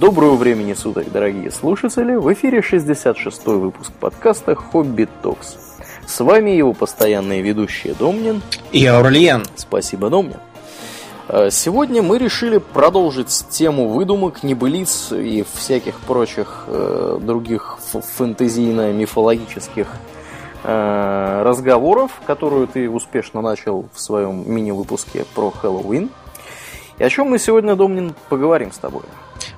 Доброго времени суток, дорогие слушатели! В эфире 66-й выпуск подкаста «Хобби Токс». С вами его постоянные ведущие Домнин и Аурлиен. Спасибо, Домнин. А, сегодня мы решили продолжить тему выдумок, небылиц и всяких прочих э, других фэнтезийно-мифологических э, разговоров, которую ты успешно начал в своем мини-выпуске про Хэллоуин. И о чем мы сегодня, Домнин, поговорим с тобой?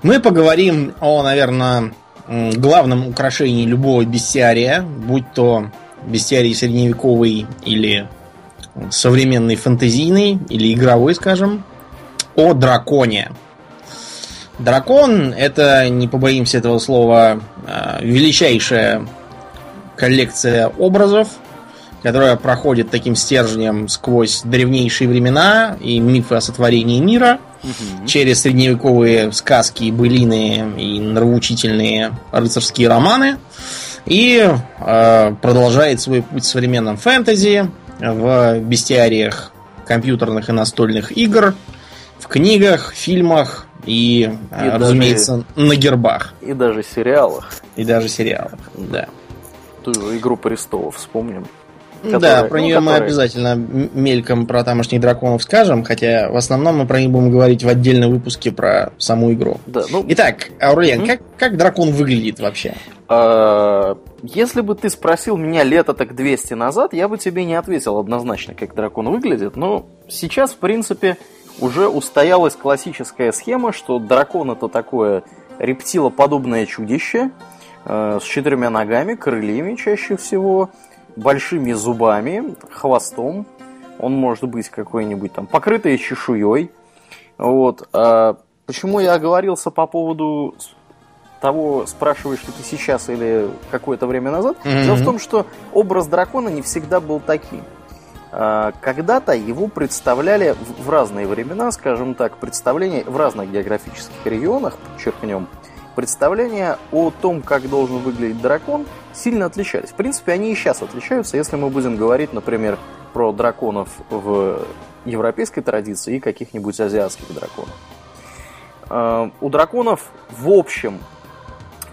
Мы поговорим о, наверное, главном украшении любого бестиария, будь то бестиарий средневековый или современный фэнтезийный, или игровой, скажем, о драконе. Дракон это, не побоимся этого слова, а, величайшая коллекция образов, которая проходит таким стержнем сквозь древнейшие времена и мифы о сотворении мира, угу. через средневековые сказки, былины и нравоучительные рыцарские романы, и э, продолжает свой путь в современном фэнтези, в бестиариях компьютерных и настольных игр, в книгах, фильмах и, и разумеется, даже, на гербах. И даже сериалах. И даже сериалах, да. Ту «Игру престолов» вспомним. Которая, да, про ну, нее мы обязательно мельком про тамошних драконов скажем, хотя в основном мы про них будем говорить в отдельном выпуске про саму игру. Да, ну... Итак, Аурлиен, mm-hmm. как, как дракон выглядит вообще? А, если бы ты спросил меня лето так 200 назад, я бы тебе не ответил однозначно, как дракон выглядит, но сейчас, в принципе, уже устоялась классическая схема, что дракон это такое рептилоподобное чудище э, с четырьмя ногами, крыльями чаще всего, большими зубами, хвостом. Он может быть какой-нибудь там покрытый чешуей. Вот. А почему я оговорился по поводу того, спрашиваешь ли ты сейчас или какое-то время назад? Mm-hmm. Дело в том, что образ дракона не всегда был таким. А, когда-то его представляли в разные времена, скажем так, представления в разных географических регионах, подчеркнем, представления о том, как должен выглядеть дракон, сильно отличались. В принципе, они и сейчас отличаются, если мы будем говорить, например, про драконов в европейской традиции и каких-нибудь азиатских драконов. А, у драконов в общем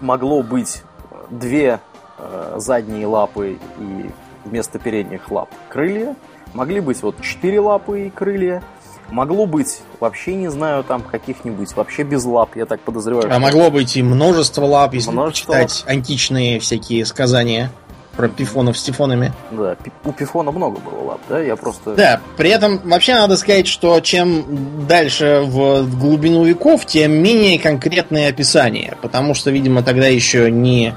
могло быть две а, задние лапы и вместо передних лап крылья – Могли быть вот четыре лапы и крылья. Могло быть вообще, не знаю, там каких-нибудь вообще без лап, я так подозреваю. А могло быть и множество лап, если множество читать античные всякие сказания про пифонов с тифонами. Да, у пифона много было лап, да? Я просто... Да, при этом вообще надо сказать, что чем дальше в глубину веков, тем менее конкретные описания. Потому что, видимо, тогда еще не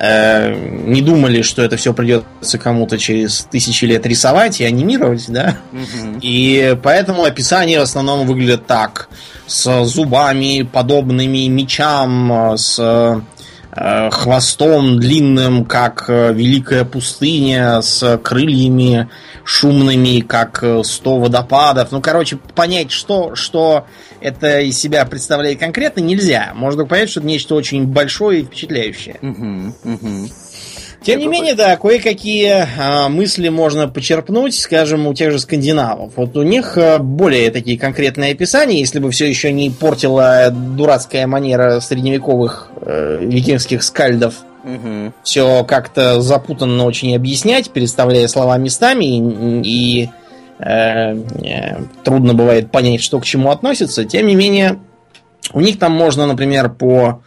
Э, не думали, что это все придется кому-то через тысячи лет рисовать и анимировать, да? Угу. И поэтому описание в основном выглядит так. С зубами, подобными мечам, с э, хвостом длинным, как э, великая пустыня, с крыльями шумными, как 100 водопадов. Ну, короче, понять, что, что это из себя представляет конкретно, нельзя. Можно понять, что это нечто очень большое и впечатляющее. Угу, угу. Тем не менее, да, кое-какие а, мысли можно почерпнуть, скажем, у тех же скандинавов. Вот у них а, более такие конкретные описания, если бы все еще не портила дурацкая манера средневековых э, викингских скальдов. Угу. Все как-то запутанно очень объяснять, переставляя слова местами и, и Э, э, трудно бывает понять, что к чему относится. Тем не менее, у них там можно, например, по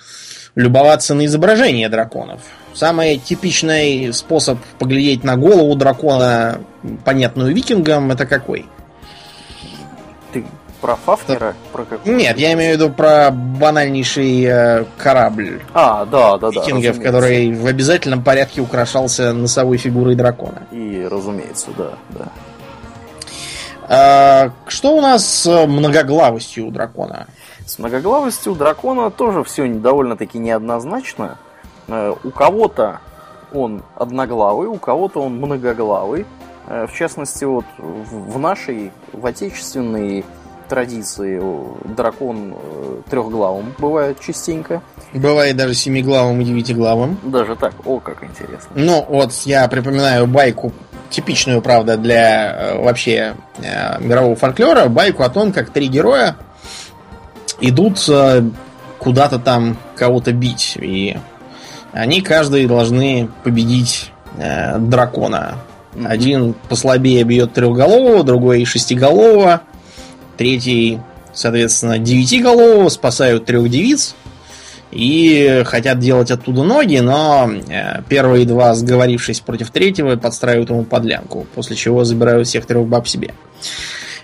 любоваться на изображение драконов. Самый типичный способ поглядеть на голову дракона, понятную викингам, это какой? Ты про Фафнера? Про какой? Нет, я имею в виду про банальнейший э, корабль. А, да, да, да. Викингов, который в обязательном порядке украшался носовой фигурой дракона. И, разумеется, да, да. А, что у нас с многоглавостью у дракона? С многоглавостью у дракона тоже все довольно-таки неоднозначно. Э, у кого-то он одноглавый, у кого-то он многоглавый. Э, в частности, вот в нашей, в отечественной традиции дракон э, трехглавым бывает частенько. Бывает даже семиглавым и девятиглавым. Даже так, о, как интересно. Ну, вот я припоминаю байку типичную, правда, для э, вообще э, мирового фольклора, байку о том, как три героя идут э, куда-то там кого-то бить. И они каждый должны победить э, дракона. Один послабее бьет трехголового, другой шестиголового, третий, соответственно, девятиголового, спасают трех девиц и хотят делать оттуда ноги, но э, первые два, сговорившись против третьего, подстраивают ему подлянку, после чего забирают всех трех баб себе.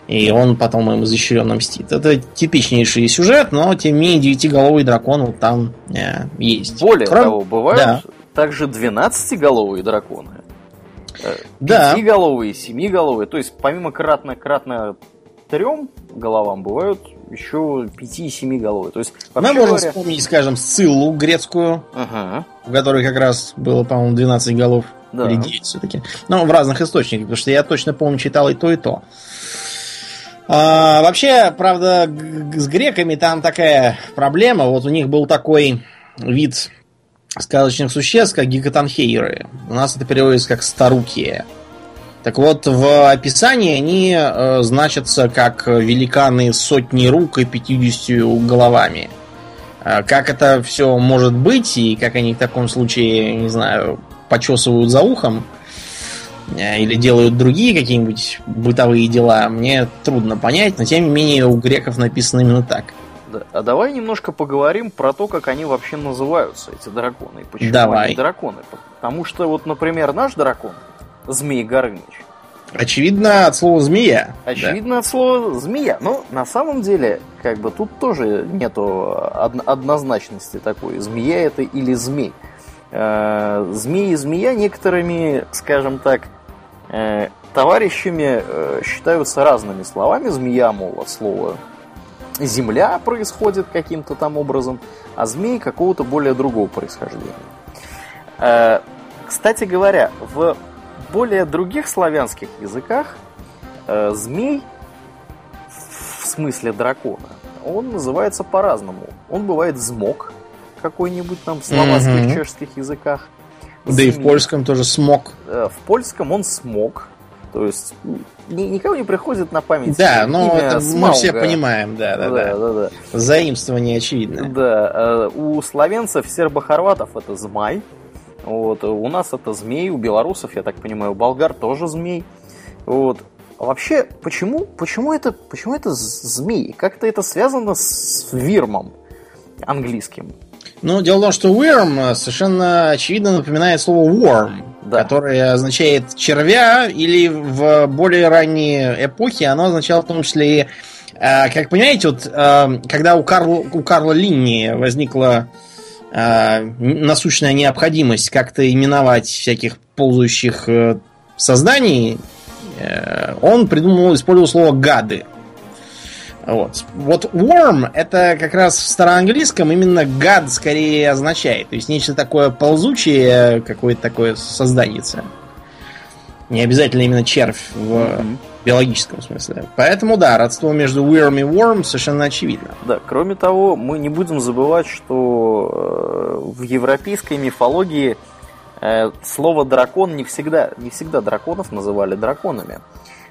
И он потом им изощренно мстит. Это типичнейший сюжет, но тем не менее девятиголовый дракон вот там э, есть. Более Кроме... того, бывают да. также двенадцатиголовые драконы. Э, да. Пятиголовые, семиголовые. То есть помимо кратно-кратно трем головам бывают еще пяти и семи головы. То есть, Мы можем говоря... вспомнить, скажем, Сциллу грецкую, ага. у которой как раз было, по-моему, 12 голов. Да. Или 9 все-таки. Но в разных источниках, потому что я точно помню, читал и то, и то. А, вообще, правда, с греками там такая проблема. Вот у них был такой вид сказочных существ, как гигатанхейры. У нас это переводится как старукие. Так вот, в описании они э, значатся как великаны сотни рук и 50 головами. Э, как это все может быть, и как они в таком случае, не знаю, почесывают за ухом, э, или делают другие какие-нибудь бытовые дела, мне трудно понять, но тем не менее у греков написано именно так. Да. А давай немножко поговорим про то, как они вообще называются, эти драконы. И почему давай. они драконы. Потому что вот, например, наш дракон, Змей Горыныч. Очевидно, от слова змея. Очевидно, да. от слова змея. Но на самом деле, как бы тут тоже нету однозначности такой, змея это или змей. Э, змей и змея некоторыми, скажем так, э, товарищами э, считаются разными словами. Змея, мол, от слова земля происходит каким-то там образом, а змей какого-то более другого происхождения. Кстати говоря, в более других славянских языках э, змей, в смысле дракона, он называется по-разному. Он бывает змок какой-нибудь там в словацких, mm-hmm. чешских языках. Да и в польском тоже смог. Э, в польском он смог. То есть ни, никого не приходит на память. Да, но это мы все понимаем, да, да, да. да, да. Заимствование очевидно. Да, э, у славянцев, сербо-хорватов это змай. Вот. У нас это змей, у белорусов, я так понимаю, у болгар тоже змей. Вот. А вообще, почему, почему, это, почему это змеи? Как-то это связано с вирмом английским. Ну, дело в том, что worm совершенно очевидно напоминает слово worm, да. которое означает червя, или в более ранние эпохи оно означало в том числе и, э, как понимаете, вот э, когда у Карла, у Карла Линни возникла э, насущная необходимость как-то именовать всяких ползающих э, созданий, э, он придумал, использовал слово гады. Вот. Вот worm это как раз в староанглийском именно гад скорее означает. То есть нечто такое ползучее, какое-то такое создание. Не обязательно именно червь в mm-hmm. Биологическом смысле. Поэтому, да, родство между worm и worm совершенно очевидно. Да, кроме того, мы не будем забывать, что э, в европейской мифологии э, слово дракон не всегда, не всегда драконов называли драконами.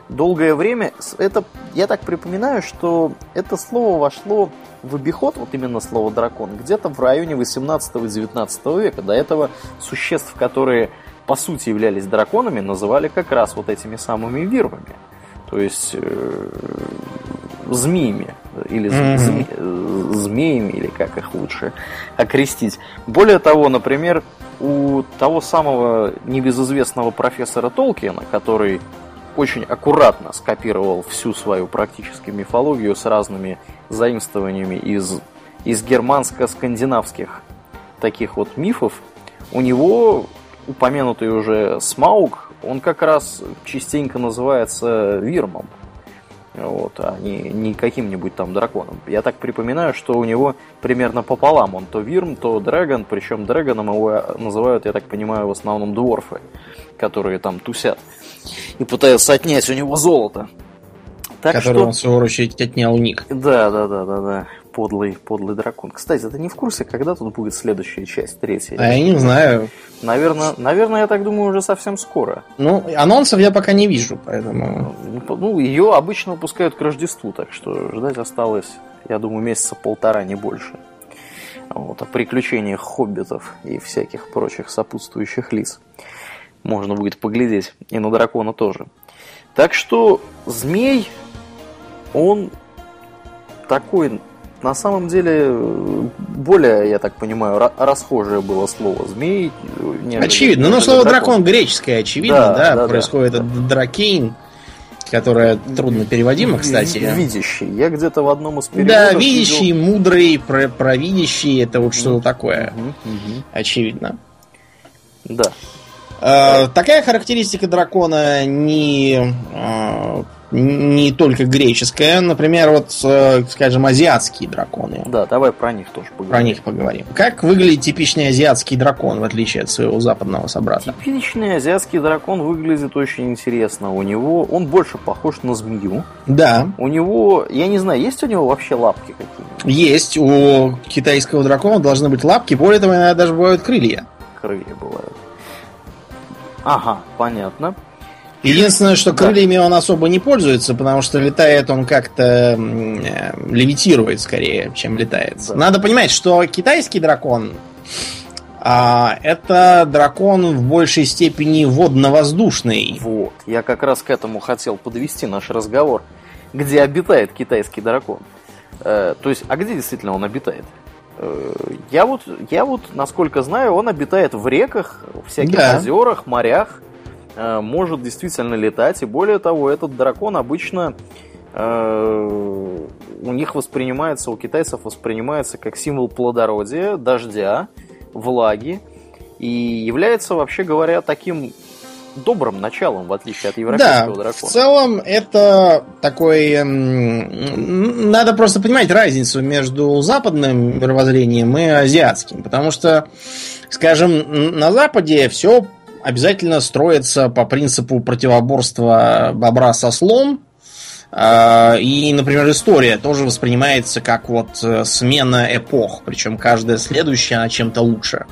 Долгое время, это, я так припоминаю, что это слово вошло в обиход, вот именно слово дракон, где-то в районе 18-19 века. До этого существ, которые по сути являлись драконами, называли как раз вот этими самыми вирвами. То есть э, змеями. Или mm-hmm. зме, змеями, или как их лучше окрестить. Более того, например, у того самого небезызвестного профессора Толкиена, который очень аккуратно скопировал всю свою практически мифологию с разными заимствованиями из, из германско-скандинавских таких вот мифов, у него упомянутый уже Смаук, он как раз частенько называется Вирмом. Вот, а не, не каким-нибудь там драконом. Я так припоминаю, что у него примерно пополам. Он то Вирм, то Дрэгон, причем Дрэгоном его называют, я так понимаю, в основном дворфы, которые там тусят и пытаются отнять у него золото. Так Который что... он, в свою очередь, отнял у них. Да, да, да, да, да. Подлый, подлый дракон. Кстати, ты не в курсе, когда тут будет следующая часть, третья? А я не знаю. Наверное, наверное, я так думаю, уже совсем скоро. Ну, анонсов я пока не вижу, поэтому... Ну, ее обычно выпускают к Рождеству, так что ждать осталось, я думаю, месяца полтора, не больше. Вот, о приключениях хоббитов и всяких прочих сопутствующих лиц. Можно будет поглядеть. И на дракона тоже. Так что змей, он такой, на самом деле, более, я так понимаю, расхожее было слово змей. Очевидно, но слово дракон. дракон греческое, очевидно, да, да, да происходит да, от дракейн которая трудно переводима, кстати. Видящий. Я где-то в одном из переводов Да, видящий, видел... мудрый, про провидящий, это вот что-то такое. Угу, угу. Очевидно. Да. Э, такая характеристика дракона не, э, не только греческая. Например, вот, э, скажем, азиатские драконы. Да, давай про них тоже поговорим. Про них поговорим. Как выглядит типичный азиатский дракон, в отличие от своего западного собрата? Типичный азиатский дракон выглядит очень интересно. У него он больше похож на змею. Да. У него, я не знаю, есть у него вообще лапки какие-нибудь? Есть. У китайского дракона должны быть лапки. Более того, иногда даже бывают крылья. Крылья бывают. Ага, понятно. Единственное, что крыльями он особо не пользуется, потому что летает он как-то э, левитирует скорее, чем летает. Надо понимать, что китайский дракон а, это дракон в большей степени водно-воздушный. Вот. Я как раз к этому хотел подвести наш разговор. Где обитает китайский дракон? Э, то есть, а где действительно он обитает? Э, я вот, я вот, насколько знаю, он обитает в реках, всяких да. озерах, морях, может действительно летать. И более того, этот дракон обычно э, у них воспринимается, у китайцев воспринимается как символ плодородия, дождя, влаги. И является, вообще говоря, таким добрым началом, в отличие от европейского да, дракона. В целом, это такой. Надо просто понимать разницу между западным мировоззрением и азиатским. Потому что, скажем, на Западе все обязательно строится по принципу противоборства бобра со слом. А, и, например, история тоже воспринимается как вот э, смена эпох, причем каждая следующая она чем-то лучше.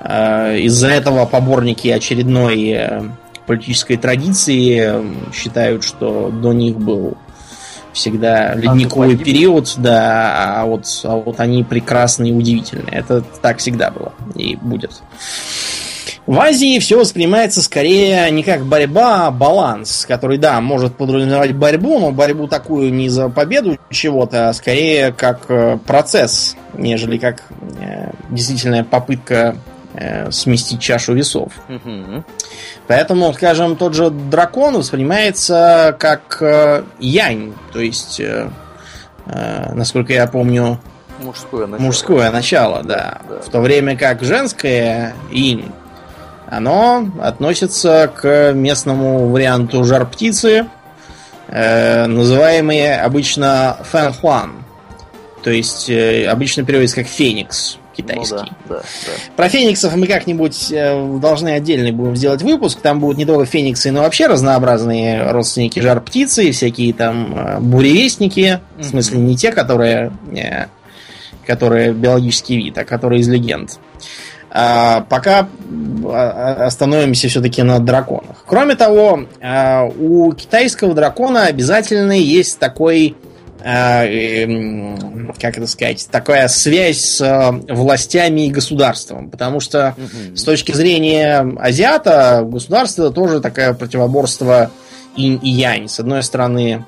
Э, из-за этого поборники очередной э, политической традиции считают, что до них был всегда ледниковый период, да, а вот, а вот они прекрасны и удивительны. Это так всегда было и будет. В Азии все воспринимается скорее не как борьба, а баланс, который, да, может подразумевать борьбу, но борьбу такую не за победу чего-то, а скорее как процесс, нежели как э, действительная попытка э, сместить чашу весов. Угу. Поэтому, скажем, тот же дракон воспринимается как э, янь, то есть, э, э, насколько я помню, мужское начало. Мужское начало, да. да. В то время как женское инь, оно относится к местному варианту жар птицы, э, называемые обычно фэн То есть э, обычно переводится как феникс китайский. Ну, да, да, да. Про фениксов мы как-нибудь э, должны отдельный будем сделать выпуск. Там будут не только фениксы, но вообще разнообразные родственники жар птицы, всякие там э, буревестники. Mm-hmm. В смысле, не те, которые, э, которые биологический вид, а которые из легенд. А, пока а, остановимся все-таки на драконах. Кроме того, у китайского дракона обязательно есть такой Э, как это сказать, такая связь с властями и государством. Потому что угу. с точки зрения азиата, государство тоже такое противоборство инь и янь. С одной стороны,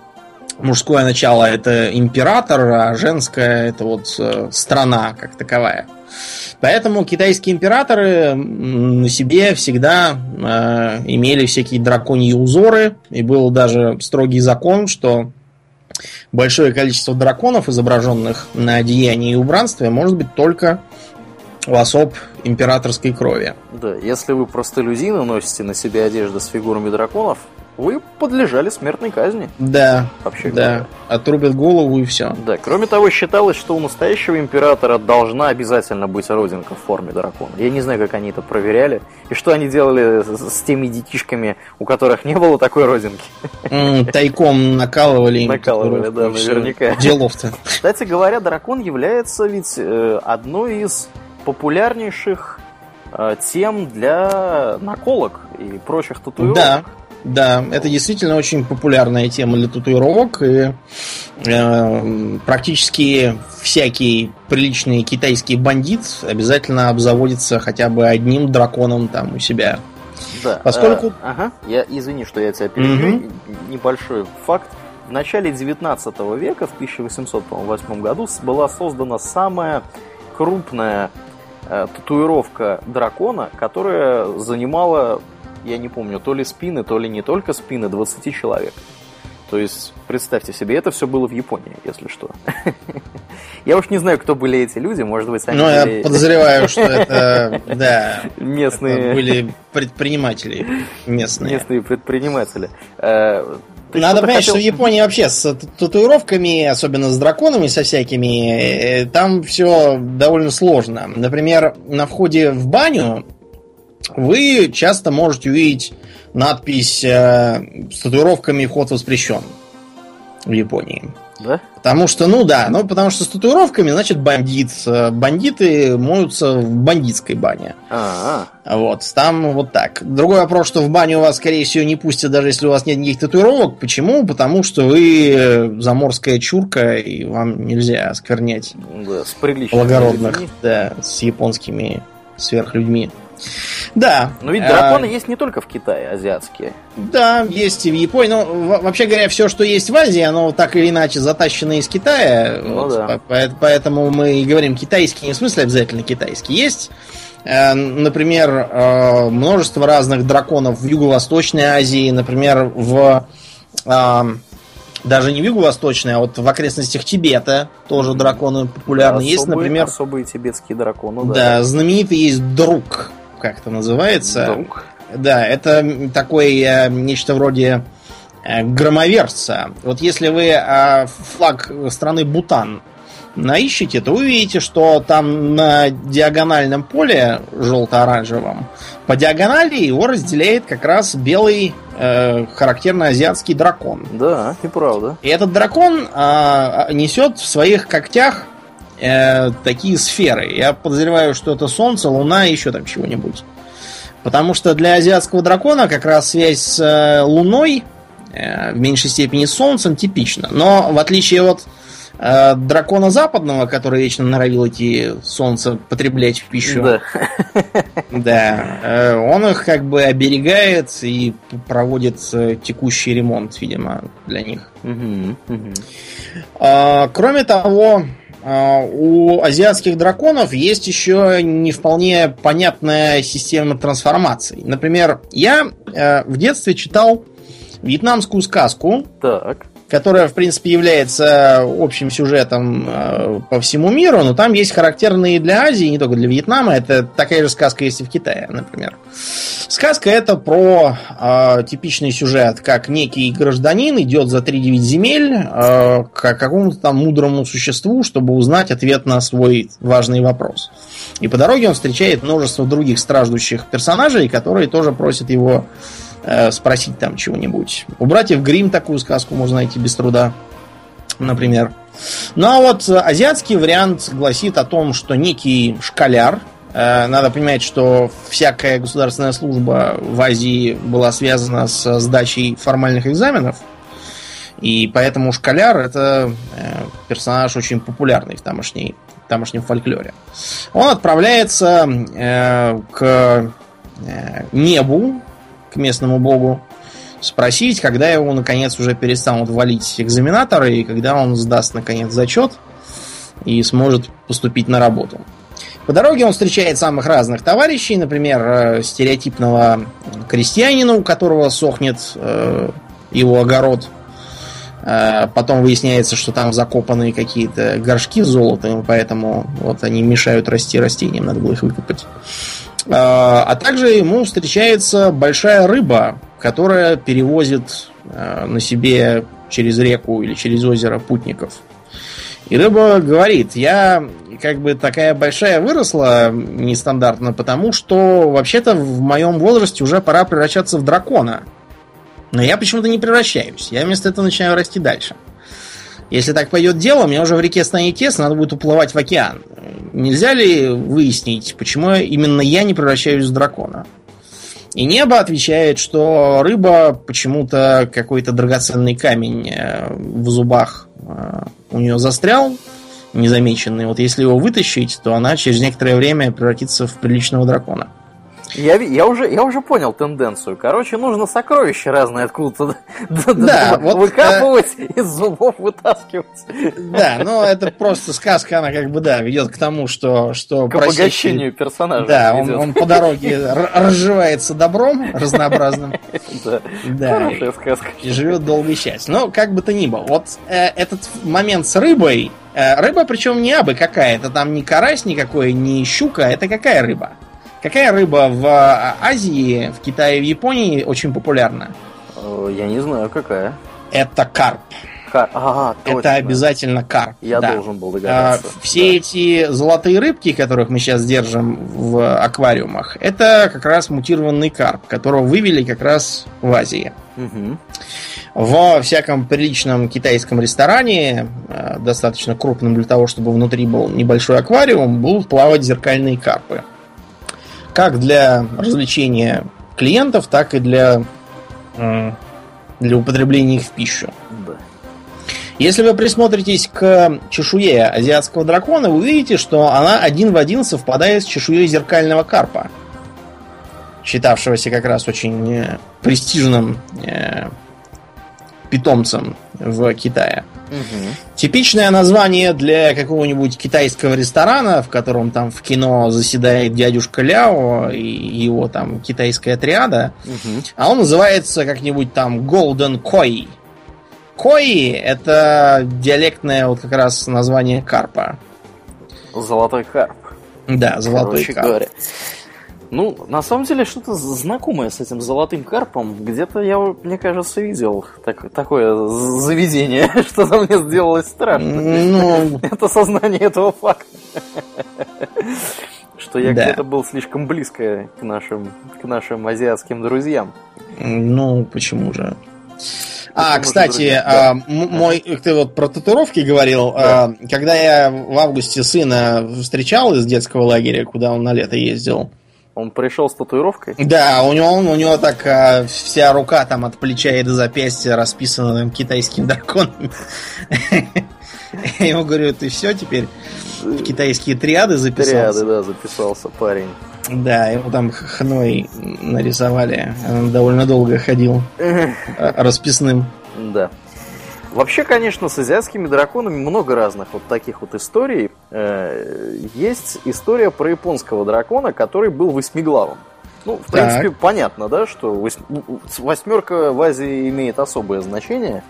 мужское начало это император, а женское это вот э, страна как таковая. Поэтому китайские императоры на себе всегда э, имели всякие драконьи узоры, и был даже строгий закон, что большое количество драконов, изображенных на одеянии и убранстве, может быть только у особ императорской крови. Да, если вы простолюдины носите на себе одежду с фигурами драконов, вы подлежали смертной казни. Да. Вообще да. Отрубят голову и все. Да. Кроме того, считалось, что у настоящего императора должна обязательно быть родинка в форме дракона. Я не знаю, как они это проверяли. И что они делали с, теми детишками, у которых не было такой родинки. тайком накалывали. Накалывали, да, наверняка. Делов-то. Кстати говоря, дракон является ведь э, одной из популярнейших э, тем для наколок и прочих татуировок. Да, Да, это действительно очень популярная тема для татуировок. И э, практически всякий приличный китайский бандит обязательно обзаводится хотя бы одним драконом там у себя. Да. Поскольку... А, ага, я извини, что я тебя перебью. Угу. Небольшой факт. В начале 19 века, в 1808 году, была создана самая крупная э, татуировка дракона, которая занимала я не помню, то ли спины, то ли не только спины 20 человек. То есть, представьте себе, это все было в Японии, если что. Я уж не знаю, кто были эти люди, может быть, они Ну, я подозреваю, что это, да, местные... были предприниматели местные. Местные предприниматели. Э, ты Надо понять, хотел... что в Японии вообще с татуировками, особенно с драконами, со всякими, э, там все довольно сложно. Например, на входе в баню вы часто можете увидеть надпись э, с татуировками «Вход воспрещен» в Японии. Да? Потому что, ну да, ну потому что с татуировками, значит, бандит. Э, бандиты моются в бандитской бане. А-а-а. Вот, там вот так. Другой вопрос, что в баню вас, скорее всего, не пустят, даже если у вас нет никаких татуировок. Почему? Потому что вы э, заморская чурка, и вам нельзя осквернять да, с благородных, да, с японскими сверхлюдьми. Да. Но ведь драконы а... есть не только в Китае, азиатские. Да, есть и в Японии. Но вообще говоря, все, что есть в Азии, оно так или иначе затащено из Китая. Ну, вот, да. Поэтому мы и говорим китайский, не в смысле обязательно китайский. Есть э, Например, э, множество разных драконов в Юго-Восточной Азии, например, в э, даже не в Юго-Восточной, а вот в окрестностях Тибета тоже драконы популярны. Да, особые, есть, например... Особые тибетские драконы, да. Да, знаменитый есть друг как это называется. Друг. Да, это такой э, нечто вроде э, громоверца. Вот если вы э, флаг страны Бутан наищите, то вы увидите, что там на диагональном поле желто-оранжевом по диагонали его разделяет как раз белый э, характерно азиатский дракон. Да, и правда. И этот дракон э, несет в своих когтях э, такие сферы. Я подозреваю, что это Солнце, Луна и еще там чего-нибудь. Потому что для азиатского дракона как раз связь с э, Луной, э, в меньшей степени с Солнцем, типична. Но в отличие от э, дракона западного, который вечно норовил эти солнце потреблять в пищу. Да. Да. Э, он их как бы оберегает и проводит э, текущий ремонт, видимо, для них. Угу, угу. А, кроме того, у азиатских драконов есть еще не вполне понятная система трансформаций. Например, я э, в детстве читал вьетнамскую сказку. Так которая, в принципе, является общим сюжетом э, по всему миру, но там есть характерные для Азии, не только для Вьетнама. Это такая же сказка есть и в Китае, например. Сказка это про э, типичный сюжет, как некий гражданин идет за 3-9 земель э, к какому-то там мудрому существу, чтобы узнать ответ на свой важный вопрос. И по дороге он встречает множество других страждущих персонажей, которые тоже просят его Э, спросить там чего-нибудь. У братьев Грим такую сказку можно найти без труда, например. Ну а вот азиатский вариант гласит о том, что некий школяр, э, надо понимать, что всякая государственная служба в Азии была связана с сдачей формальных экзаменов. И поэтому школяр это э, персонаж очень популярный в тамошней, в тамошнем фольклоре. Он отправляется к небу к местному богу, спросить, когда его, наконец, уже перестанут валить экзаменаторы, и когда он сдаст, наконец, зачет и сможет поступить на работу. По дороге он встречает самых разных товарищей, например, э, стереотипного крестьянина, у которого сохнет э, его огород. Э, потом выясняется, что там закопаны какие-то горшки с золотом, поэтому вот они мешают расти растениям, надо было их выкопать. А, а также ему встречается большая рыба, которая перевозит а, на себе через реку или через озеро путников. И рыба говорит, я как бы такая большая выросла нестандартно, потому что вообще-то в моем возрасте уже пора превращаться в дракона. Но я почему-то не превращаюсь. Я вместо этого начинаю расти дальше. Если так пойдет дело, мне уже в реке станет тесно, надо будет уплывать в океан. Нельзя ли выяснить, почему именно я не превращаюсь в дракона? И небо отвечает, что рыба почему-то какой-то драгоценный камень э, в зубах э, у нее застрял, незамеченный. Вот если его вытащить, то она через некоторое время превратится в приличного дракона. Я, я, уже, я уже понял тенденцию. Короче, нужно сокровища разные откуда-то да, вот, выкапывать, э... из зубов вытаскивать. Да, но это просто сказка, она как бы, да, ведет к тому, что... что к просящий... обогащению персонажа. Да, он, он по дороге разживается добром разнообразным. Да, да хорошая сказка. И живет долго и счастье. Но как бы то ни было, вот э, этот момент с рыбой, э, рыба причем не абы какая, это там не карась никакой, не щука, это какая рыба? Какая рыба в а, Азии, в Китае и в Японии очень популярна? Э, я не знаю, какая. Это карп. Кар... Ага, точно. Это обязательно карп. Я да. должен был догадаться. А, все да. эти золотые рыбки, которых мы сейчас держим в аквариумах, это как раз мутированный карп, которого вывели как раз в Азии. Угу. Во всяком приличном китайском ресторане, э, достаточно крупном для того, чтобы внутри был небольшой аквариум, будут плавать зеркальные карпы как для развлечения клиентов, так и для, для употребления их в пищу. Если вы присмотритесь к чешуе азиатского дракона, вы увидите, что она один в один совпадает с чешуей зеркального карпа, считавшегося как раз очень э, престижным э, питомцем в Китае. Угу. Типичное название для какого-нибудь китайского ресторана, в котором там в кино заседает дядюшка Ляо и его там китайская триада. Угу. А он называется как-нибудь там Golden Koi. Koi это диалектное вот как раз название карпа. Золотой карп. Да, золотой Короче карп. Говоря. Ну, на самом деле, что-то знакомое с этим золотым карпом. Где-то я, мне кажется, видел так, такое заведение. Что-то мне сделалось страшно. Ну... Это сознание этого факта. Что я где-то был слишком близко к нашим, к нашим азиатским друзьям. Ну, почему же? А, кстати, а, мой, ты вот про татуировки говорил. Да. А, когда я в августе сына встречал из детского лагеря, куда он на лето ездил, он пришел с татуировкой? Да, у него, у него так а, вся рука там от плеча и до запястья расписана там китайским драконом. Я ему говорю, ты все теперь в китайские триады записался? Триады, да, записался парень. Да, ему там хной нарисовали. Он довольно долго ходил расписным. Да. Вообще, конечно, с азиатскими драконами много разных вот таких вот историй. Э, есть история про японского дракона, который был восьмиглавым. Ну, в так. принципе, понятно, да, что восьмерка в Азии имеет особое значение.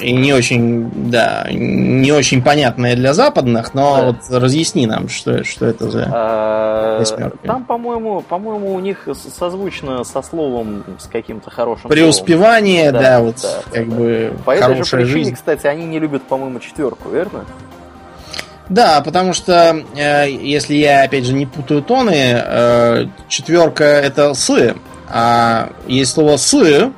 И не очень, да, не очень понятное для западных, но да. вот разъясни нам, что, что это за а, восьмерка. Там, по-моему, по-моему, у них созвучно со словом с каким-то хорошим Преуспевание, словом. да, да, вот да, как да, бы По этой же причине, жизнь. кстати, они не любят, по-моему, четверку, верно? Да, потому что, э, если я, опять же, не путаю тоны, э, четверка это «сы», а есть слово «сы»,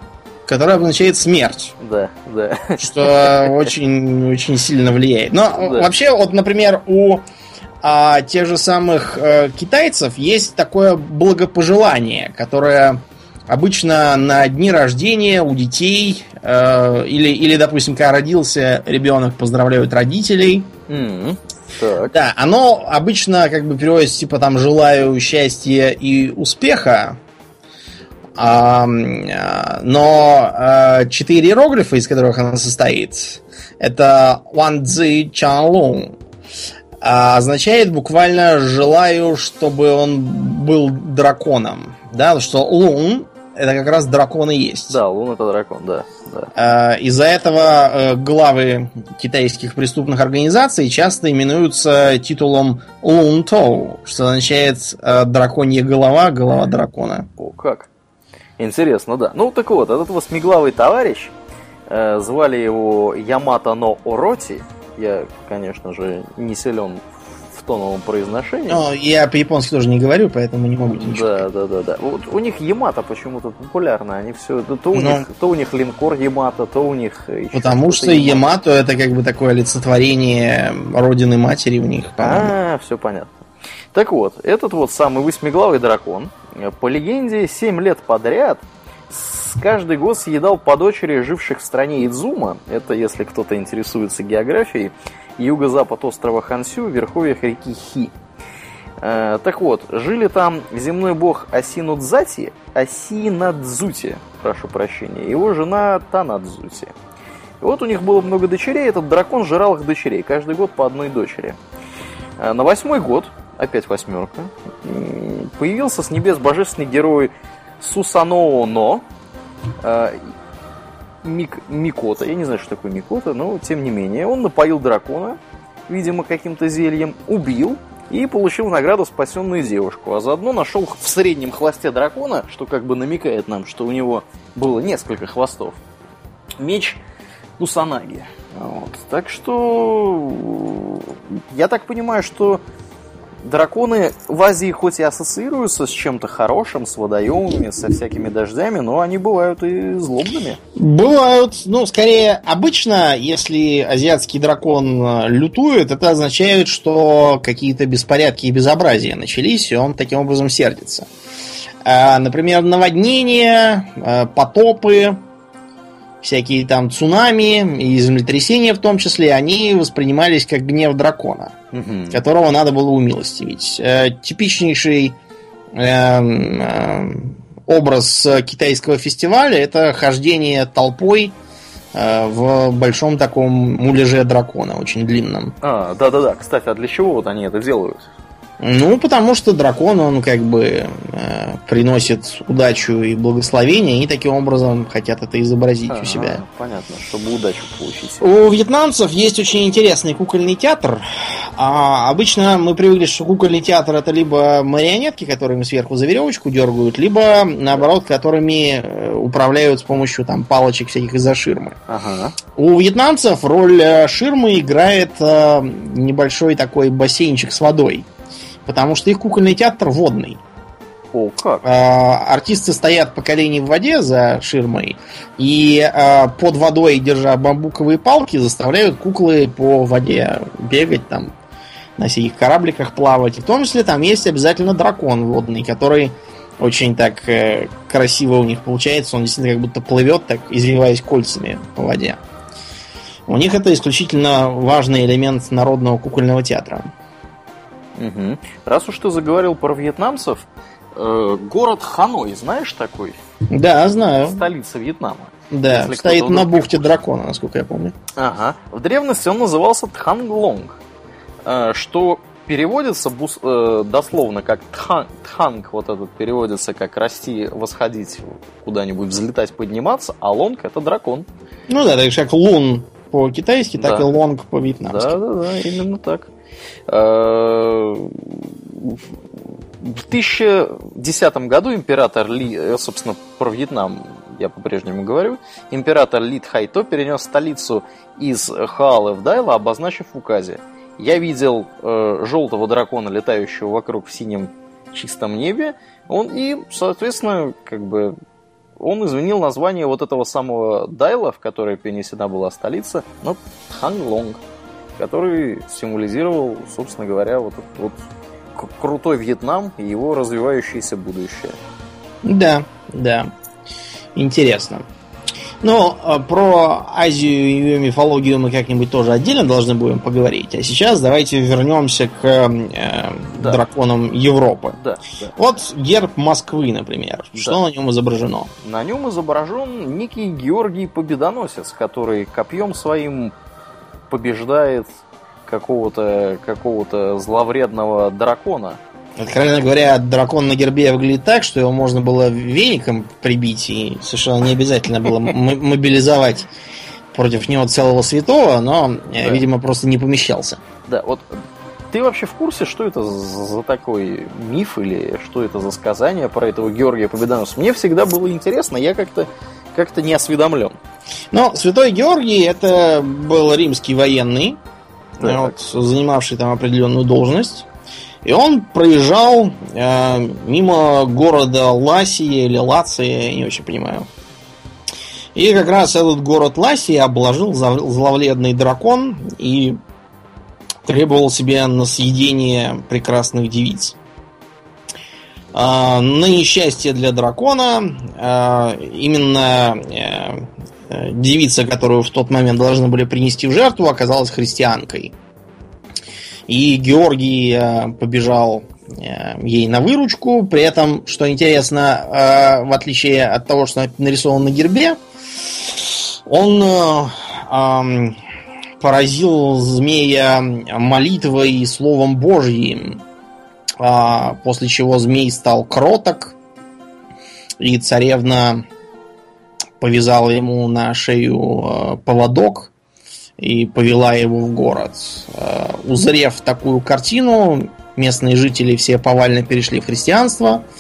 которое обозначает смерть. Да, да. Что очень, очень сильно влияет. Но да. вообще, вот, например, у а, тех же самых а, китайцев есть такое благопожелание, которое обычно на дни рождения у детей э, или, или, допустим, когда родился ребенок, поздравляют родителей. Mm-hmm. Так. Да, оно обычно как бы переводится типа там желаю счастья и успеха, а, но а, четыре иероглифа, из которых она состоит, это Ван Цзи Чан Лун, означает буквально «желаю, чтобы он был драконом». Да, что Лун это как раз дракон и есть. Да, Лун это дракон, да. да. Из-за этого э, главы китайских преступных организаций часто именуются титулом Лун Тоу, что означает э, драконья голова, голова дракона. О, как? Интересно, да. Ну так вот, этот восьмиглавый товарищ, э, звали его Ямато но Ороти. Я, конечно же, не силен в тоновом произношении. Но я по-японски тоже не говорю, поэтому не могу ничего. Да, да, да, да. Вот у них Ямато почему-то популярно. Они все. То у, Но... Ну. них, то у них линкор Ямато, то у них. Потому что Ямато это как бы такое олицетворение родины матери у них. А, все понятно. Так вот, этот вот самый восьмиглавый дракон, э, по легенде, 7 лет подряд каждый год съедал по дочери живших в стране Идзума, это если кто-то интересуется географией, юго-запад острова Хансю, в верховьях реки Хи. Э, так вот, жили там земной бог Асинудзати, Асинадзути, прошу прощения, его жена Танадзути. И вот у них было много дочерей, этот дракон жрал их дочерей, каждый год по одной дочери. Э, на восьмой год, опять восьмерка, появился с небес божественный герой Сусаноо э, Мик, Микота. Я не знаю, что такое Микота, но тем не менее. Он напоил дракона, видимо, каким-то зельем, убил и получил награду спасенную девушку. А заодно нашел в среднем хвосте дракона, что как бы намекает нам, что у него было несколько хвостов, меч Кусанаги. Вот. Так что я так понимаю, что драконы в Азии хоть и ассоциируются с чем-то хорошим, с водоемами, со всякими дождями, но они бывают и злобными. Бывают. Ну, скорее, обычно, если азиатский дракон э, лютует, это означает, что какие-то беспорядки и безобразия начались, и он таким образом сердится. А, например, наводнения, э, потопы, всякие там цунами и землетрясения в том числе, они воспринимались как гнев дракона, угу. которого надо было умилостивить. Э, типичнейший э, э, образ китайского фестиваля это хождение толпой э, в большом таком муляже дракона, очень длинном. А, да-да-да. Кстати, а для чего вот они это делают? Ну, потому что дракон, он как бы э, приносит удачу и благословение, и таким образом хотят это изобразить а, у себя. Понятно, чтобы удачу получить. У вьетнамцев есть очень интересный кукольный театр. А обычно мы привыкли, что кукольный театр это либо марионетки, которыми сверху за веревочку дергают, либо наоборот, которыми э, управляют с помощью там палочек всяких из-за ширмы. Ага. У вьетнамцев роль э, ширмы играет э, небольшой такой бассейнчик с водой. Потому что их кукольный театр водный. О, как? А, артисты стоят по колени в воде за ширмой и а, под водой, держа бамбуковые палки, заставляют куклы по воде бегать там, на всяких корабликах плавать. И в том числе там есть обязательно дракон водный, который очень так э, красиво у них получается. Он действительно как будто плывет, так извиваясь кольцами по воде. У них это исключительно важный элемент народного кукольного театра. Угу. Раз уж ты заговорил про вьетнамцев, э, город Ханой, знаешь такой? Да, знаю. Столица Вьетнама. Да, Если стоит на бухте дракона, насколько я помню. Ага. В древности он назывался Тханглонг, э, что переводится бус, э, дословно как тхан, тханг, вот этот переводится как расти, восходить куда-нибудь, взлетать, подниматься, а лонг это дракон. Ну да, так же как лун по-китайски, так да. и лонг по-вьетнамски. Да, да, да, именно так. Э, в 2010 году император Ли, э, собственно, про Вьетнам я по-прежнему говорю, император Ли Хайто перенес столицу из Хаалы в Дайла, обозначив в указе. Я видел э, желтого дракона, летающего вокруг в синем чистом небе, он и, соответственно, как бы он изменил название вот этого самого Дайла, в которое перенесена была столица, на Тханлонг который символизировал, собственно говоря, вот этот вот крутой Вьетнам и его развивающееся будущее. Да, да. Интересно. Но ну, а, про Азию и ее мифологию мы как-нибудь тоже отдельно должны будем поговорить. А сейчас давайте вернемся к э, да. драконам Европы. Да, да. Вот герб Москвы, например. Да. Что на нем изображено? На нем изображен некий Георгий Победоносец, который копьем своим побеждает какого-то какого зловредного дракона. Откровенно говоря, дракон на гербе выглядит так, что его можно было веником прибить, и совершенно не обязательно было мобилизовать против него целого святого, но, э, да. видимо, просто не помещался. Да, вот ты вообще в курсе, что это за такой миф или что это за сказание про этого Георгия Победоносца? Мне всегда было интересно, я как-то как-то не осведомлен. Но святой Георгий это был римский военный, вот, занимавший там определенную должность. И он проезжал э, мимо города Ласия или Лация, я не очень понимаю. И как раз этот город Ласия обложил зловредный дракон и требовал себе на съедение прекрасных девиц. А, на несчастье для дракона, а, именно э, э, девица, которую в тот момент должны были принести в жертву, оказалась христианкой. И Георгий э, побежал ей на выручку. При этом, что интересно, в отличие от того, что нарисовано на гербе, он поразил змея молитвой и словом Божьим, а, после чего змей стал кроток, и царевна повязала ему на шею а, поводок и повела его в город. А, узрев такую картину, местные жители все повально перешли в христианство –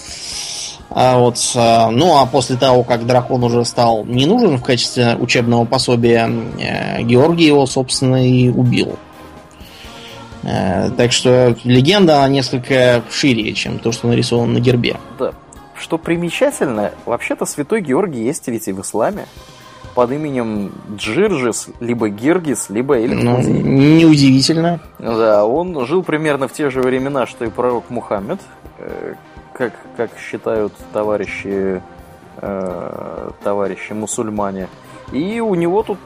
а вот, а, ну а после того, как дракон уже стал не нужен в качестве учебного пособия, э, Георгий его, собственно, и убил. Э, так что легенда она несколько шире, чем то, что нарисовано на гербе. Да. Что примечательно, вообще-то святой Георгий есть ведь и в исламе под именем Джирджис, либо Гиргис, либо Эльфузи. Ну, неудивительно. Да, он жил примерно в те же времена, что и пророк Мухаммед, э, как, как считают товарищи, э, товарищи мусульмане. И у него тут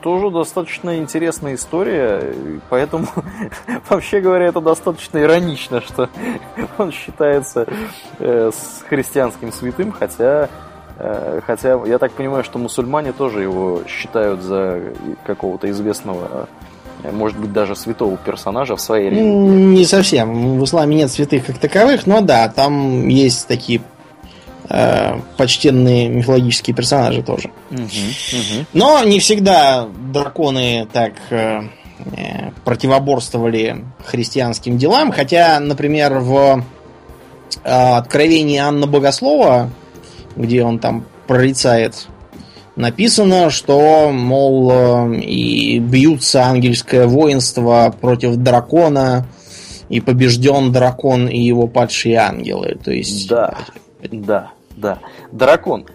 тоже достаточно интересная история, поэтому, вообще говоря, это достаточно иронично, что он считается э, с христианским святым, хотя, э, хотя я так понимаю, что мусульмане тоже его считают за какого-то известного может быть, даже святого персонажа в своей религии. Не совсем. В исламе нет святых как таковых, но да, там есть такие э, почтенные мифологические персонажи тоже. Угу, угу. Но не всегда драконы так э, э, противоборствовали христианским делам, хотя, например, в э, Откровении Анна Богослова, где он там прорицает написано, что, мол, э, и бьются ангельское воинство против дракона, и побежден дракон и его падшие ангелы. То есть... Да, да, да. Дракон.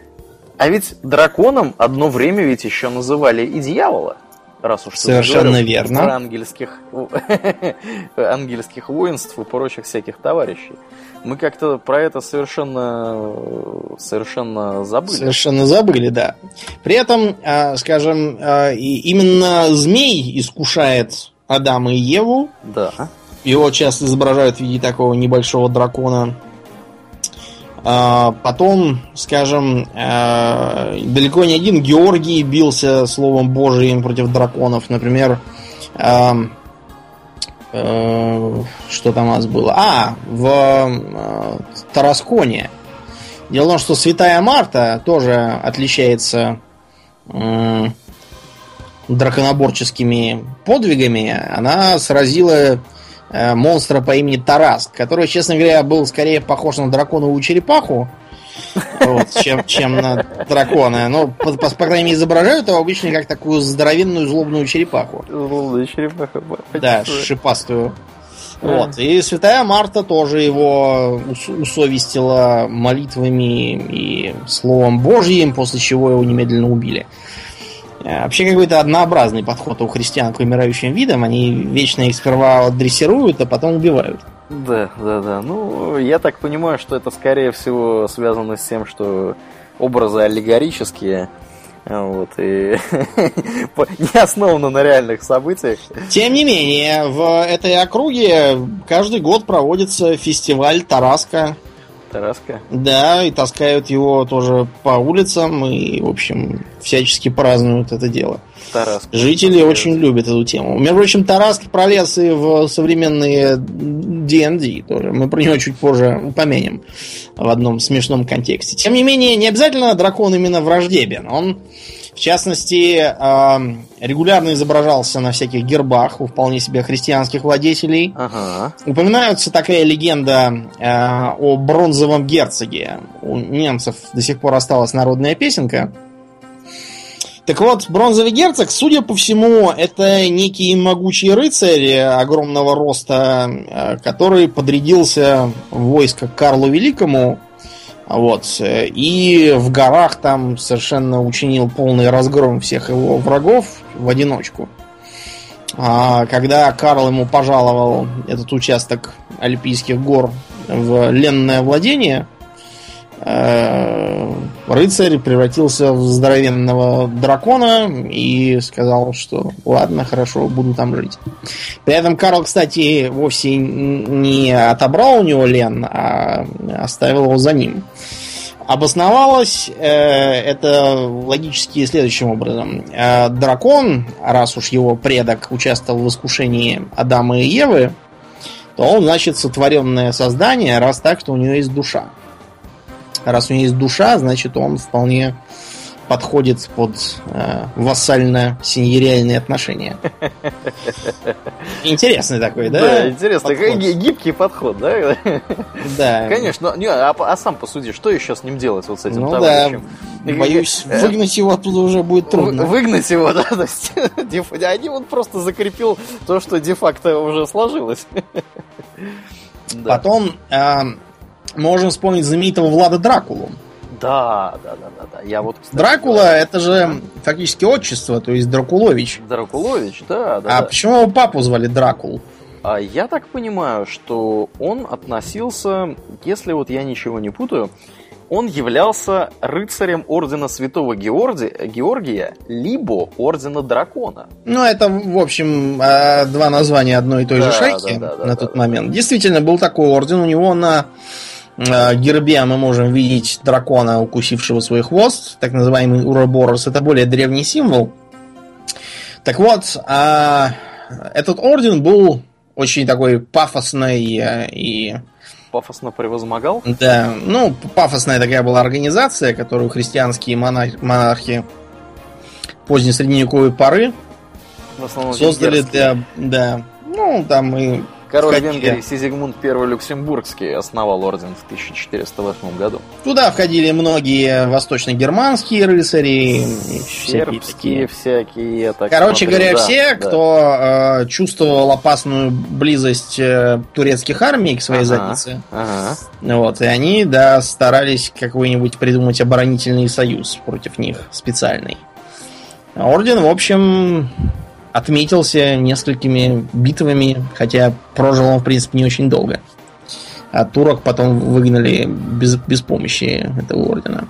А ведь драконом одно время ведь еще называли и дьявола. Раз уж Совершенно говорил, верно. Про ангельских, ангельских воинств и прочих всяких товарищей мы как-то про это совершенно, совершенно забыли. Совершенно забыли, да. При этом, а, скажем, а, именно змей искушает Адама и Еву. Да. Его часто изображают в виде такого небольшого дракона. А, потом, скажем, далеко не один Георгий бился словом Божиим против драконов. Например, Э, что там у нас было? А, в э, Тарасконе. Дело в том, что Святая Марта тоже отличается э, драконоборческими подвигами. Она сразила э, монстра по имени Тараск, который, честно говоря, был скорее похож на драконовую черепаху, вот, чем, чем на дракона. Но, по, по, по крайней мере, изображают его обычно как такую здоровенную злобную черепаху. Злобную черепаху. Да, шипастую. Вот. И святая Марта тоже его усовестила молитвами и словом Божьим, после чего его немедленно убили. Э, вообще какой-то однообразный подход у христиан к вымирающим видам. Они вечно их сперва дрессируют, а потом убивают. Да, да, да. Ну, я так понимаю, что это скорее всего связано с тем, что образы аллегорические, вот, и не основаны на реальных событиях. Тем не менее, в этой округе каждый год проводится фестиваль Тараска. Тараска? Да, и таскают его тоже по улицам, и, в общем, всячески празднуют это дело. Тараск. Жители очень любят эту тему. Между прочим, Тараск пролез и в современные D&D тоже. Мы про него чуть позже упомянем в одном смешном контексте. Тем не менее, не обязательно дракон именно враждебен. Он, в частности, регулярно изображался на всяких гербах у вполне себе христианских владетелей. Ага. Упоминается такая легенда о бронзовом герцоге. У немцев до сих пор осталась народная песенка – так вот, бронзовый герцог, судя по всему, это некий могучий рыцарь огромного роста, э, который подрядился в войско Карлу Великому, вот, и в горах там совершенно учинил полный разгром всех его врагов в одиночку. А когда Карл ему пожаловал этот участок Альпийских гор в ленное владение, рыцарь превратился в здоровенного дракона и сказал, что ладно, хорошо, буду там жить. При этом Карл, кстати, вовсе не отобрал у него лен, а оставил его за ним. Обосновалось э, это логически следующим образом. Э, дракон, раз уж его предок участвовал в искушении Адама и Евы, то он, значит, сотворенное создание, раз так, что у него есть душа. Раз у него есть душа, значит, он вполне подходит под э, вассально-синьериальные отношения. Интересный такой, да? Да, интересный. Подход. Гибкий подход, да? Да. Конечно. Не, а, а сам посуди, что еще с ним делать вот с этим ну, товарищем? Да. Боюсь, э, выгнать его оттуда уже будет трудно. Выгнать его, да? То есть, они вот просто закрепил то, что де-факто уже сложилось. Потом э, можем вспомнить знаменитого Влада Дракулу. Да, да, да, да, да. Я вот, кстати, Дракула да. это же фактически отчество, то есть Дракулович. Дракулович, да, да. А да. почему его папу звали Дракул? А я так понимаю, что он относился, если вот я ничего не путаю, он являлся рыцарем ордена Святого Георгия, Георгия либо ордена Дракона. Ну, это, в общем, а, два названия одной и той да, же шайки да, да, да, на тот да, момент. Да. Действительно, был такой орден. У него на Э, гербе мы можем видеть дракона, укусившего свой хвост, так называемый Уроборос. Это более древний символ. Так вот, а, этот орден был очень такой пафосный э, и... Пафосно превозмогал? Да, ну, пафосная такая была организация, которую христианские монархи, монархи поздней средневековой поры создали для... Да, ну, там и Король входили... Венгрии Сизигмунд I Люксембургский основал орден в 1408 году. Туда входили многие восточно-германские рыцари, сербские всякие. Я так Короче смотрю, говоря, да, все, да. кто э, чувствовал опасную близость э, турецких армий к своей ага, заднице, ага. вот, и они, да, старались какой-нибудь придумать оборонительный союз против них специальный. Орден, в общем, отметился несколькими битвами, хотя прожил он, в принципе, не очень долго. А турок потом выгнали без, без помощи этого ордена.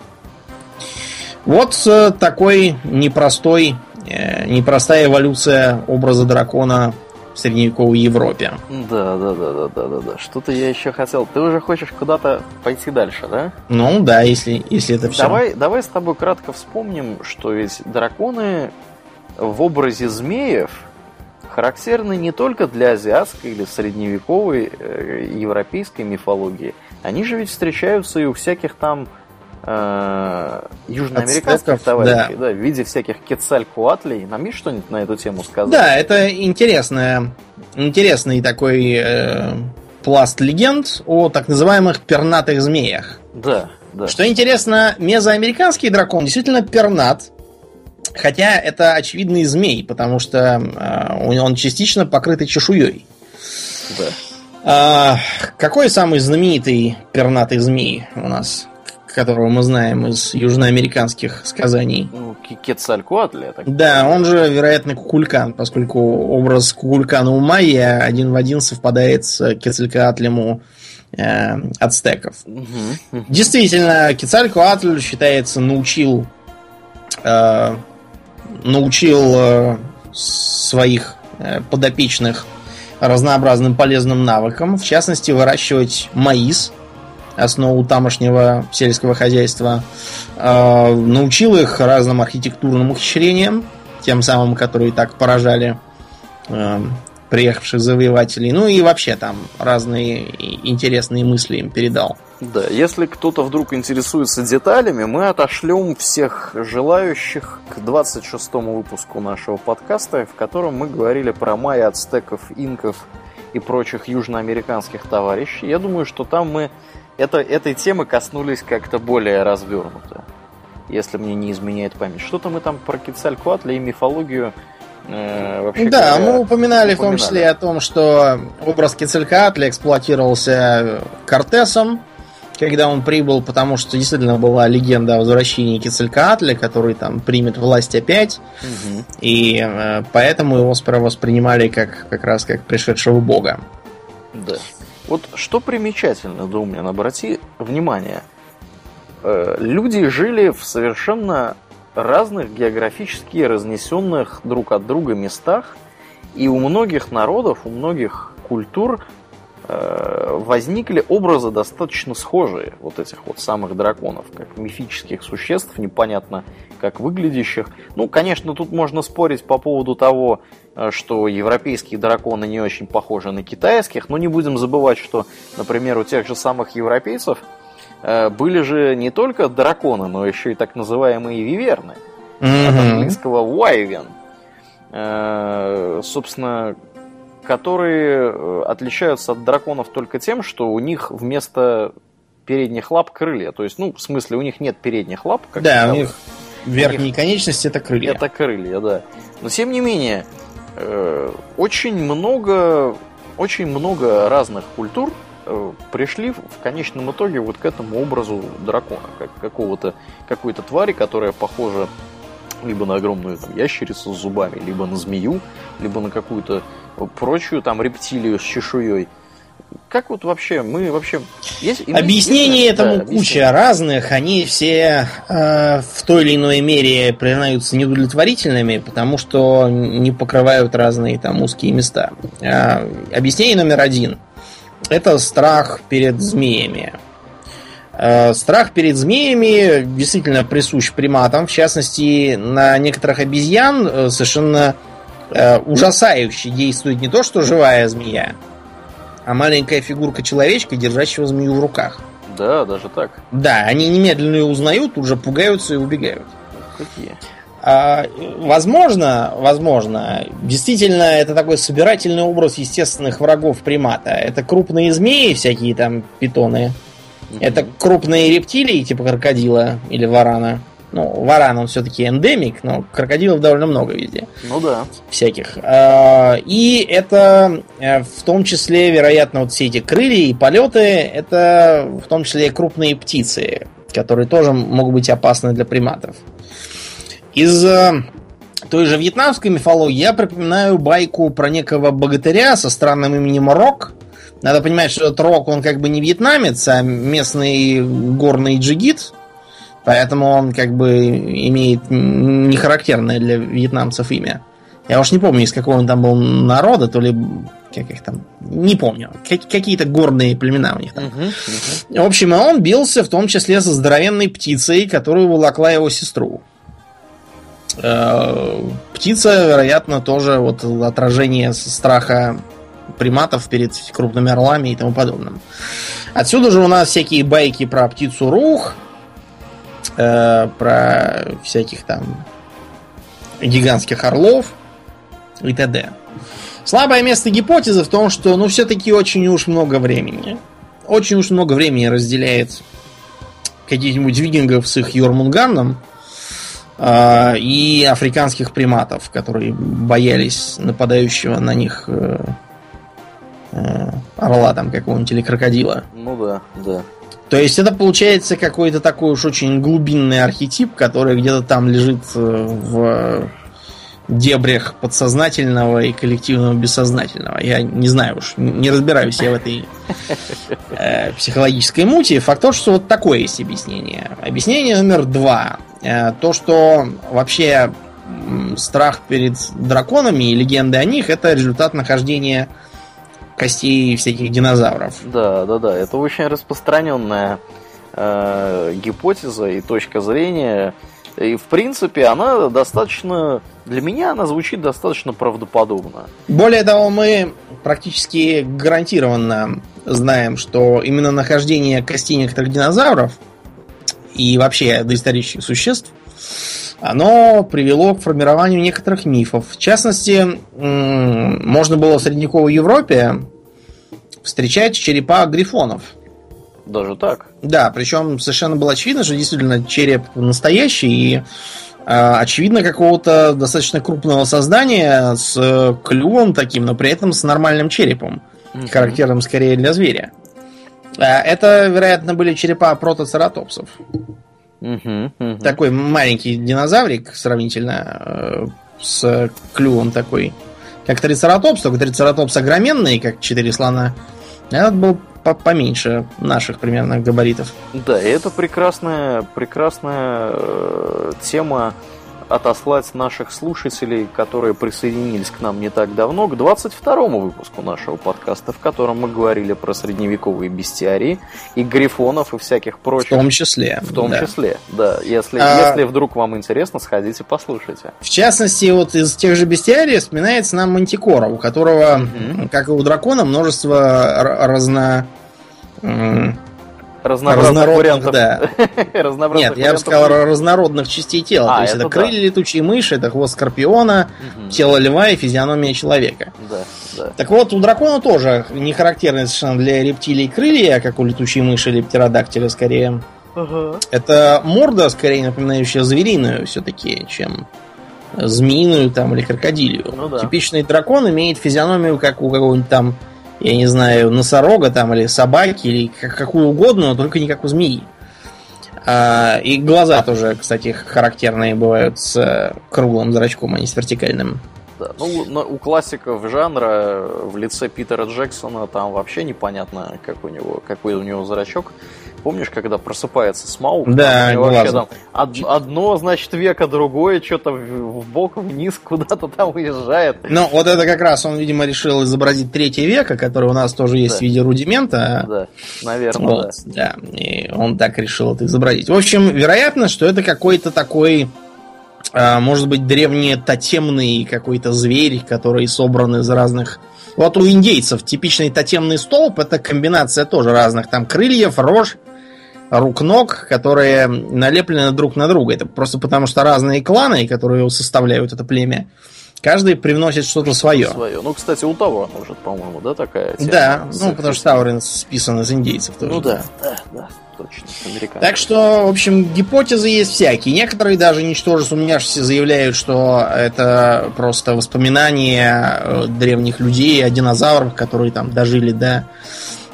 Вот э, такой непростой, э, непростая эволюция образа дракона в средневековой Европе. Да, да, да, да, да, да, да. Что-то я еще хотел. Ты уже хочешь куда-то пойти дальше, да? Ну да, если, если это все. Давай, давай с тобой кратко вспомним, что ведь драконы в образе змеев характерны не только для азиатской или средневековой э, европейской мифологии. Они же ведь встречаются и у всяких там э, южноамериканских товарищей, да. да, в виде всяких кецалькуатлей. Нам есть что-нибудь на эту тему сказать? Да, это интересная, интересный такой э, пласт легенд о так называемых пернатых змеях. Да, да. Что интересно, мезоамериканский дракон действительно пернат, Хотя это очевидный змей, потому что э, он частично покрытый чешуей. Да. А, какой самый знаменитый пернатый змей у нас, которого мы знаем из южноамериканских сказаний? Ну, Кецалькуатли. Да, он же, вероятно, Кукулькан, поскольку образ Кукулькана у майя один в один совпадает с Кецалькуатлем у э, ацтеков. Угу. Действительно, Кецалькуатль считается научил э, научил э, своих э, подопечных разнообразным полезным навыкам, в частности, выращивать маис, основу тамошнего сельского хозяйства, э, научил их разным архитектурным ухищрениям, тем самым, которые так поражали приехавших завоевателей. Ну и вообще там разные интересные мысли им передал. Да, если кто-то вдруг интересуется деталями, мы отошлем всех желающих к 26-му выпуску нашего подкаста, в котором мы говорили про майя, ацтеков, инков и прочих южноамериканских товарищей. Я думаю, что там мы это, этой темы коснулись как-то более развернуто, если мне не изменяет память. Что-то мы там про Кецалькуатля и мифологию Э, вообще да, говоря, мы упоминали, упоминали в том числе о том, что образ Кецалькаатля эксплуатировался Кортесом, когда он прибыл, потому что действительно была легенда о возвращении Кецалькаатля, который там примет власть опять. Угу. И э, поэтому его сперва воспринимали как, как раз как пришедшего бога. Да. Вот что примечательно, Думнин, обрати внимание. Э, люди жили в совершенно разных географически разнесенных друг от друга местах, и у многих народов, у многих культур возникли образы достаточно схожие вот этих вот самых драконов, как мифических существ, непонятно как выглядящих. Ну, конечно, тут можно спорить по поводу того, э, что европейские драконы не очень похожи на китайских, но не будем забывать, что, например, у тех же самых европейцев э, были же не только драконы, но еще и так называемые виверны. Mm-hmm. От английского wyvern. Собственно, которые э, отличаются от драконов только тем, что у них вместо передних лап крылья. То есть, ну, в смысле, у них нет передних лап. Как да, у них верхние них... конечности это крылья. Это крылья, да. Но тем не менее, э, очень много, очень много разных культур э, пришли в конечном итоге вот к этому образу дракона, как какого-то какой-то твари, которая похожа либо на огромную там, ящерицу с зубами, либо на змею, либо на какую-то прочую там рептилию с чешуей. Как вот вообще, мы вообще... Есть, Объяснений этому да, куча объяснение. разных, они все э, в той или иной мере признаются неудовлетворительными, потому что не покрывают разные там узкие места. Э, объяснение номер один. Это страх перед змеями. Э, страх перед змеями действительно присущ приматам. В частности, на некоторых обезьян э, совершенно э, ужасающе действует не то, что живая змея, а маленькая фигурка человечка, держащего змею в руках. Да, даже так. Да, они немедленно ее узнают, уже пугаются и убегают. Какие? А, возможно, возможно, действительно, это такой собирательный образ естественных врагов примата. Это крупные змеи, всякие там питоны. Mm-hmm. Это крупные рептилии, типа крокодила или варана. Ну, варан он все-таки эндемик, но крокодилов довольно много везде. Ну да. Всяких. А, и это э, в том числе, вероятно, вот все эти крылья и полеты, это в том числе крупные птицы, которые тоже могут быть опасны для приматов. Из э, той же вьетнамской мифологии я припоминаю байку про некого богатыря со странным именем Рок. Надо понимать, что этот Рок, он как бы не вьетнамец, а местный горный джигит. Поэтому он как бы имеет нехарактерное для вьетнамцев имя. Я уж не помню, из какого он там был народа, то ли как их там, не помню. Какие-то горные племена у них там. Uh-huh, uh-huh. В общем, он бился в том числе со здоровенной птицей, которую волокла его сестру. Э, птица, вероятно, тоже вот отражение страха приматов перед крупными орлами и тому подобным. Отсюда же у нас всякие байки про птицу рух, э, про всяких там гигантских орлов и т.д. Слабое место гипотезы в том, что ну все-таки очень уж много времени. Очень уж много времени разделяет каких-нибудь викингов с их Йормунганном э, и африканских приматов, которые боялись нападающего на них э, э, орла там какого-нибудь или крокодила. Ну да, да. То есть это получается какой-то такой уж очень глубинный архетип, который где-то там лежит э, в дебрях подсознательного и коллективного бессознательного. Я не знаю уж, не разбираюсь я в этой э, психологической мути. Факт то, что вот такое есть объяснение. Объяснение номер два. Э, то, что вообще страх перед драконами и легенды о них это результат нахождения костей всяких динозавров. Да, да, да. Это очень распространенная э, гипотеза и точка зрения. И в принципе она достаточно, для меня она звучит достаточно правдоподобно. Более того, мы практически гарантированно знаем, что именно нахождение костей некоторых динозавров и вообще доисторических существ оно привело к формированию некоторых мифов. В частности, можно было в средневековой Европе встречать черепа грифонов. Даже так? Да, причем совершенно было очевидно, что действительно череп настоящий и э, очевидно какого-то достаточно крупного создания с клювом таким, но при этом с нормальным черепом, mm-hmm. характерным скорее для зверя. А, это, вероятно, были черепа протоцератопсов. Угу, угу. Такой маленький динозаврик сравнительно э, с клювом такой. Как трицератопс, только трицератопс огроменный, как четыре слона. Этот был по поменьше наших примерно габаритов. Да, и это прекрасная, прекрасная э, тема отослать наших слушателей, которые присоединились к нам не так давно, к 22-му выпуску нашего подкаста, в котором мы говорили про средневековые бестиарии и грифонов и всяких прочих. В том числе. В том да. числе, да. Если, А- если вдруг вам интересно, сходите послушайте. В частности, вот из тех же бестиарий вспоминается нам Мантикора, у которого, Мгм. как и у дракона, множество разно... Разнородных, вариантов. да. Разнообразных Нет, я бы сказал, разнородных частей тела. А, То есть это это крылья летучей мыши, это хвост скорпиона, Мгм. тело льва и физиономия человека. Да, да. Так вот, у дракона тоже не характерны совершенно для рептилий крылья, как у летучей мыши или птеродактиля скорее. Это морда, скорее напоминающая звериную все-таки, чем змеиную там или крокодилию. Ну да. Типичный дракон имеет физиономию, как у какого-нибудь там, я не знаю, носорога там или собаки, или как, какую угодно, но только не как у змеи. А, и глаза тоже, кстати, характерные бывают с э, круглым зрачком, а не с вертикальным. Да, ну, у классиков жанра в лице Питера Джексона там вообще непонятно, как у него, какой у него зрачок. Помнишь, когда просыпается Смаук? Да, вообще там од- одно, значит, веко, другое, что-то в бок, вниз, куда-то там уезжает. Ну, вот это как раз он, видимо, решил изобразить третье века, который у нас тоже есть Да. в виде рудимента. Да, наверное, Вот, да. И он так решил это изобразить. В общем, вероятно, что это какой-то такой, а, может быть, древнетотемный какой-то зверь, который собран из разных... Вот у индейцев типичный тотемный столб это комбинация тоже разных там крыльев, рож, рук-ног, которые налеплены друг на друга. Это просто потому, что разные кланы, которые составляют это племя, каждый привносит что-то свое. Свое. Ну, кстати, у того может, по-моему, да, такая тема? Да, С- ну потому что Таурин списан из индейцев тоже. Ну да, да, да, точно. Так что, в общем, гипотезы есть всякие. Некоторые даже ничтоже сумняшися заявляют, что это просто воспоминания э, древних людей о динозаврах, которые там дожили до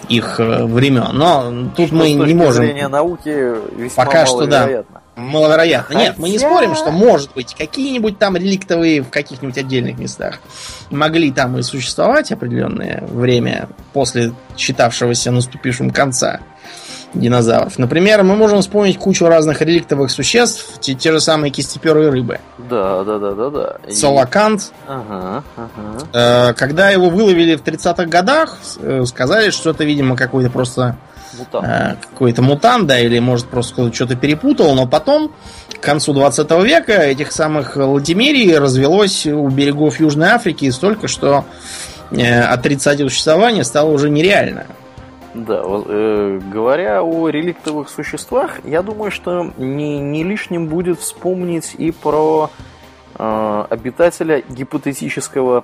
их э, времен. Но тут Что мы не можем. науки Пока что да. маловероятно. Маловероятно. Нет, мы не Хотя- спорим, что может быть какие-нибудь там реликтовые в каких-нибудь отдельных местах могли там и существовать определенное время после считавшегося наступившим конца динозавров. Например, мы можем вспомнить кучу разных реликтовых существ, те, те же самые кистеперые рыбы. Да, да, да, да, да. И- Солокант, Ага, ага. э, когда его выловили в 30-х годах, э, сказали, что это, видимо, какой-то просто Мутант. э, какой-то мутант, да, или может просто что-то перепутал, но потом, к концу 20 века, этих самых латимерий развелось у берегов Южной Африки столько, что э, отрицать их существование стало уже нереально. Да, э, говоря о реликтовых существах, я думаю, что не, не лишним будет вспомнить и про э, обитателя гипотетического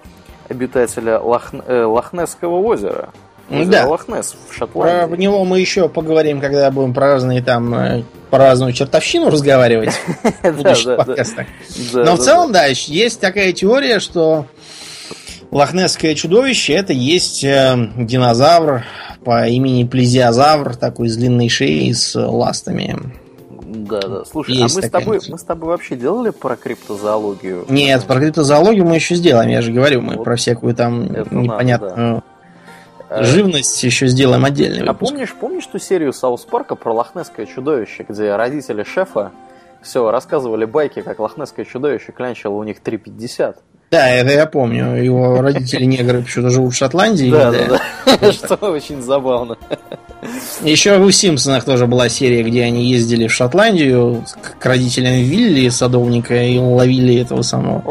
обитателя Лохн- э, Лохнесского озера. Озеро Да. Лохнес в Про Шотландии. него мы еще поговорим, когда будем про разные там э, про разную чертовщину разговаривать в будущих подкастах. Но в целом, да, есть такая теория, что лохнесское чудовище это есть э, динозавр по имени плезиозавр, такой с длинной шеей с ластами. Да, да. Слушай, Есть а мы с, тобой, мы с тобой вообще делали про криптозоологию? Нет, про криптозоологию мы еще сделаем, я же говорю, мы Вот. про всякую там Это надо, непонятную Э, живность еще сделаем отдельный А помнишь, помнишь ту серию Саус Парка про лохнесское чудовище, где родители шефа все рассказывали байки, как лохнесское чудовище клянчило у них 3,50? Да, это я помню. Его родители негры почему-то живут в Шотландии. Да, да, да. Что очень забавно. Еще в Симпсонах тоже была серия, где они ездили в Шотландию к- родителям Вилли, садовника, и ловили этого самого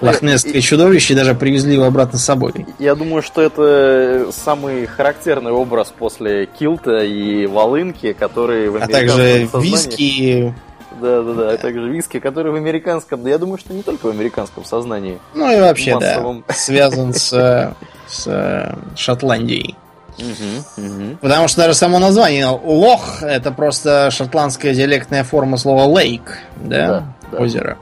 Лохнесское чудовище. и даже привезли его обратно с собой. Я думаю, что это самый характерный образ после килта и волынки, которые в А также виски, Да, да, да, а также виски, которые в американском, да я думаю, что не только в американском сознании. ну и вообще, да, связан с, с э, Шотландией. Угу, угу. Потому что даже само название лох это просто шотландская диалектная форма слова лейк, да? Да, да. Озеро.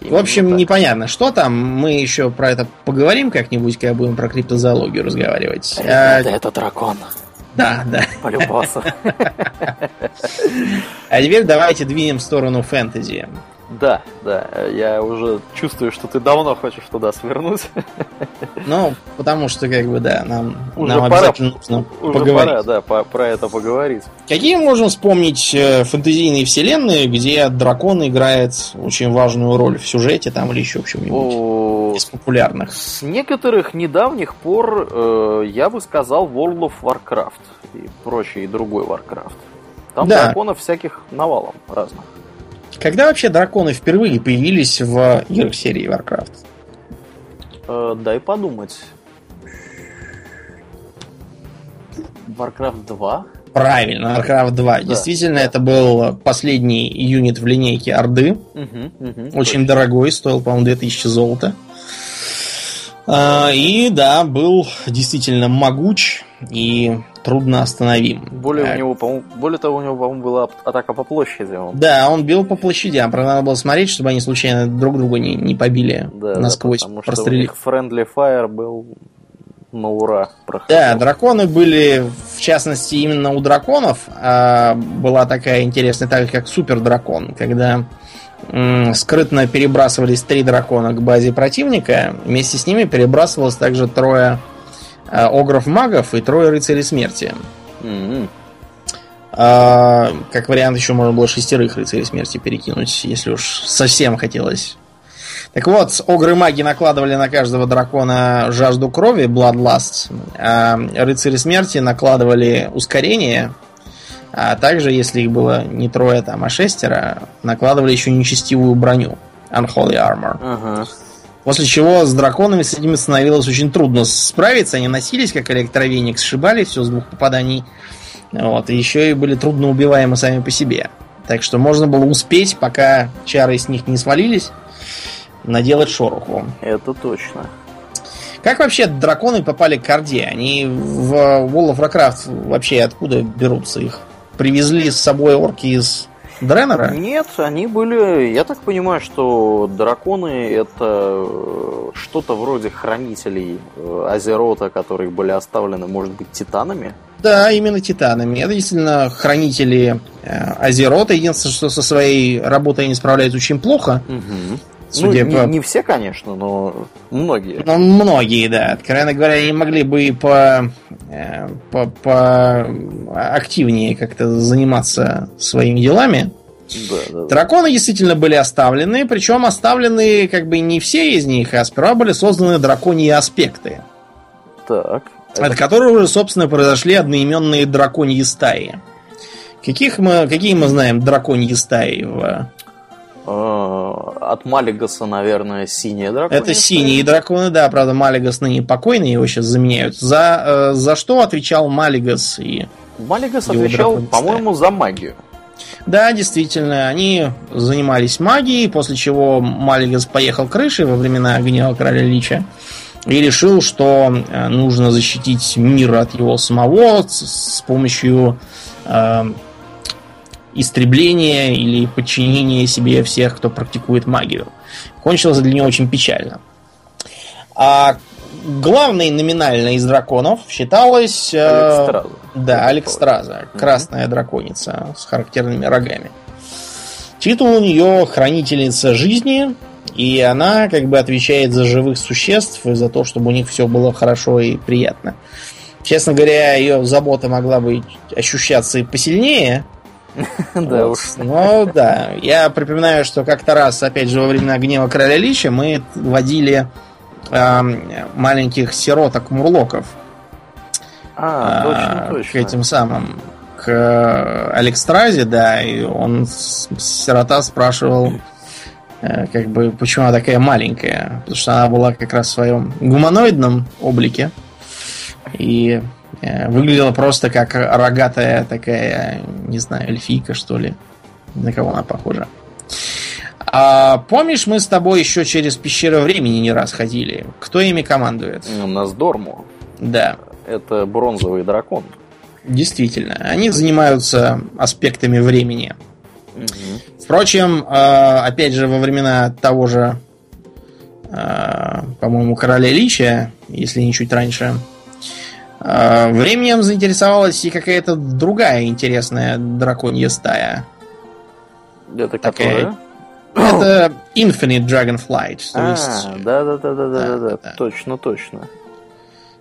В общем, так. непонятно, что там. Мы еще про это поговорим как-нибудь, когда будем про криптозоологию разговаривать. А это дракон. Да, да. Полюбаться. А теперь давайте двинем в сторону фэнтези. Да, да, я уже чувствую, что ты давно хочешь туда свернуть. Ну, потому что, как бы, да, нам, Уже нам пора- обязательно нужно Уже поговорить. пора, да, по- про это поговорить. Какие мы можем вспомнить э, фэнтезийные вселенные, где дракон играет очень важную роль в сюжете там или еще в чем-нибудь О, из популярных? С некоторых недавних пор э, я бы сказал World of Warcraft и прочий и другой Warcraft. Там Да. драконов всяких навалом разных. Когда вообще драконы впервые появились в играх серии Warcraft? Э, дай подумать. Warcraft 2? Правильно, Warcraft 2. Действительно, это был последний юнит в линейке Орды. Мгм, мгм, Очень дорогой, стоил, по-моему, 2000 золота. А, И да, был действительно могуч и трудно остановим. Более, у него, по более того, у него, по-моему, была атака по площади. Он, Да, он бил по площадям. Правда, надо было смотреть, чтобы они случайно друг друга не, не побили да, да, насквозь, потому что у прострелив. них Friendly Fire был на ура проходил. Да, драконы были, в частности, именно у драконов а, была такая интересная тактика, как супер дракон, когда скрытно перебрасывались три дракона к базе противника, вместе с ними перебрасывалось также трое а, огров-магов и трое рыцарей смерти. М-м. А, как вариант, еще можно было шестерых рыцарей смерти перекинуть, если уж совсем хотелось. Так вот, огры-маги накладывали на каждого дракона жажду крови, Bloodlust, а рыцари смерти накладывали ускорение, а также, если их было не трое, там, а шестеро, накладывали еще нечестивую броню, Unholy Armor. Ага. После чего с драконами с этими становилось очень трудно справиться. Они носились, как электровеник, сшибали все с двух попаданий. Вот, и еще и были трудно убиваемы сами по себе. Так что можно было успеть, пока чары с них не свалились, наделать шороху. Это точно. Как вообще драконы попали к Орде? Они в World of Warcraft вообще откуда берутся их? Привезли с собой орки из Дренера? Нет, они были, я так понимаю, что драконы это э, что-то вроде хранителей э, Азерота, которые были оставлены, может быть, титанами. Да, именно титанами. Это действительно хранители э, Азерота. Единственное, что со своей работой они справляются очень плохо. Угу. Судя ну, по- не, не все, конечно, но многие. Но многие, да. Откровенно говоря, они могли бы и по, э, по, по активнее как-то заниматься своими делами. Да, да. Драконы действительно были оставлены, причем оставлены как бы не все из них, а сперва были созданы драконьи аспекты, Так. от которых уже, собственно, произошли одноименные драконьи стаи. Каких мы, какие мы знаем драконьи стаи? В... Э, От Малигаса, наверное, синяя дракония. Это синие драконы, да, правда, Малигас ныне покойный, его сейчас заменяют. За, э, за что отвечал Малигас и Малигас отвечал, по-моему, за магию. Да, действительно, они занимались магией, после чего Малигас поехал крышей во времена гнева короля Лича и решил, что э, нужно защитить мир от его самого с, с помощью э, истребления или подчинения себе всех, кто практикует магию. Кончилось для него очень печально. А главной номинально из драконов считалась... э, Алекстраза. да, Алекстраза, Мгм. красная драконица с характерными рогами. Титул у нее хранительница жизни, и она как бы отвечает за живых существ и за то, чтобы у них все было хорошо и приятно. Честно говоря, ее забота могла бы ощущаться и посильнее. Да уж. Но да, я припоминаю, что как-то раз, опять же, во времена гнева короля Лича мы водили маленьких сироток-мурлоков А, точно, а, точно. к этим самым к э, Алекстразе, да, и он сирота спрашивал, э, как бы, почему она такая маленькая, потому что она была как раз в своем гуманоидном облике и выглядела просто как рогатая такая, не знаю, эльфийка, что ли, на кого она похожа. А помнишь, мы с тобой еще через пещеру времени не раз ходили? Кто ими командует? У нас Дорму. Да. Это бронзовый дракон. Действительно, они занимаются аспектами времени. Мгм. Впрочем, э, опять же, во времена того же, э, по-моему, короля Лича, если не чуть раньше, Э, временем заинтересовалась и какая-то другая интересная драконья стая. Это такая... Это Infinite Dragonflight. А, есть... да, да, да, да, да, да, да, точно, точно.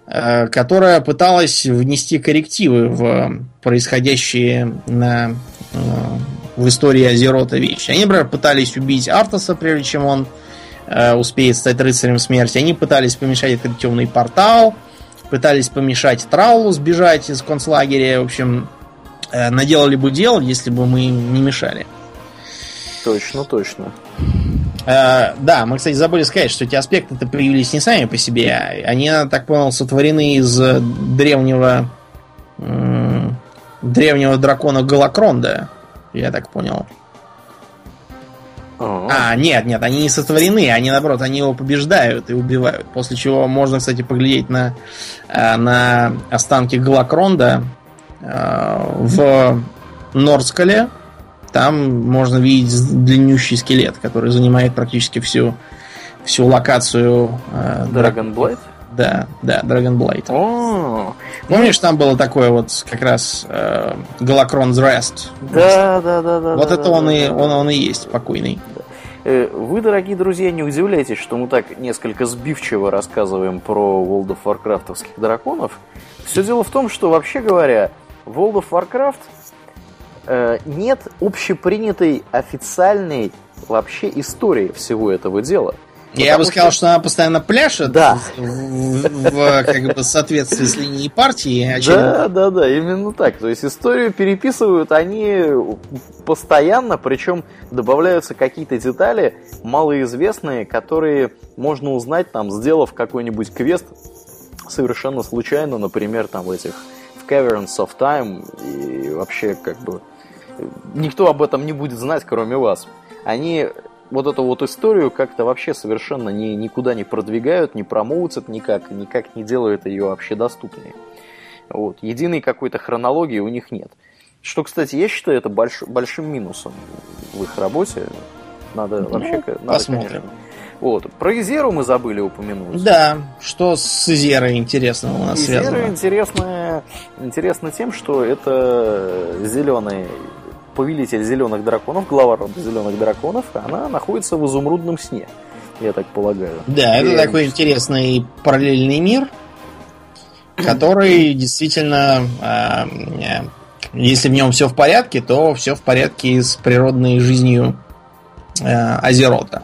Э, которая пыталась внести коррективы в происходящие на, э, в истории Азерота вещи. Они, например, пытались убить Артаса, прежде чем он э, успеет стать рыцарем смерти. Они пытались помешать этот темный портал, пытались помешать Траулу сбежать из концлагеря. В общем, наделали бы дел, если бы мы им не мешали. Точно, точно. Э, да, мы, кстати, забыли сказать, что эти аспекты-то появились не сами по себе. Они, так понял, сотворены из древнего э, древнего дракона Галакронда. Я так понял. А, нет, нет, они не сотворены, они наоборот, они его побеждают и убивают. После чего можно, кстати, поглядеть на, э, на останки Галакронда э, в Норскале, там можно видеть длиннющий скелет, который занимает практически всю, всю локацию. Э, Dragon Blight? Да, да, Dragon Blight. О, Помнишь, там было такое вот как раз э, Galakron's Rest? Да, да, да, да. Вот да, это да, он, да, и, он, он и есть покойный. Э, вы, дорогие друзья, не удивляйтесь, что мы так несколько сбивчиво рассказываем про World of Warcraftовских драконов. Все дело в том, что, вообще говоря, World of Warcraft Э, нет общепринятой официальной вообще истории всего этого дела. Я бы сказал, что... что она постоянно пляшет да. в, в, в как бы, соответствии с линией партии. Очевидно. Да, да, да, именно так. То есть историю переписывают они постоянно, причем добавляются какие-то детали малоизвестные, которые можно узнать, там, сделав какой-нибудь квест совершенно случайно, например, там в этих в Caverns of Time и вообще как бы никто об этом не будет знать, кроме вас. Они вот эту вот историю как-то вообще совершенно ни, никуда не продвигают, не промоутят никак, никак не делают ее вообще доступнее. Вот. Единой какой-то хронологии у них нет. Что, кстати, я считаю это больш, большим минусом в их работе. Надо ну, вообще... Надо, посмотрим. Конечно, вот. Про Изеру мы забыли упомянуть. Да, что с Изерой интересного у нас Изера связано? интересная, интересно тем, что это зеленый повелитель зеленых драконов, глава рода зеленых драконов, она находится в изумрудном сне, я так полагаю. Да, И... это такой интересный параллельный мир, который действительно, э, если в нем все в порядке, то все в порядке с природной жизнью э, Азерота.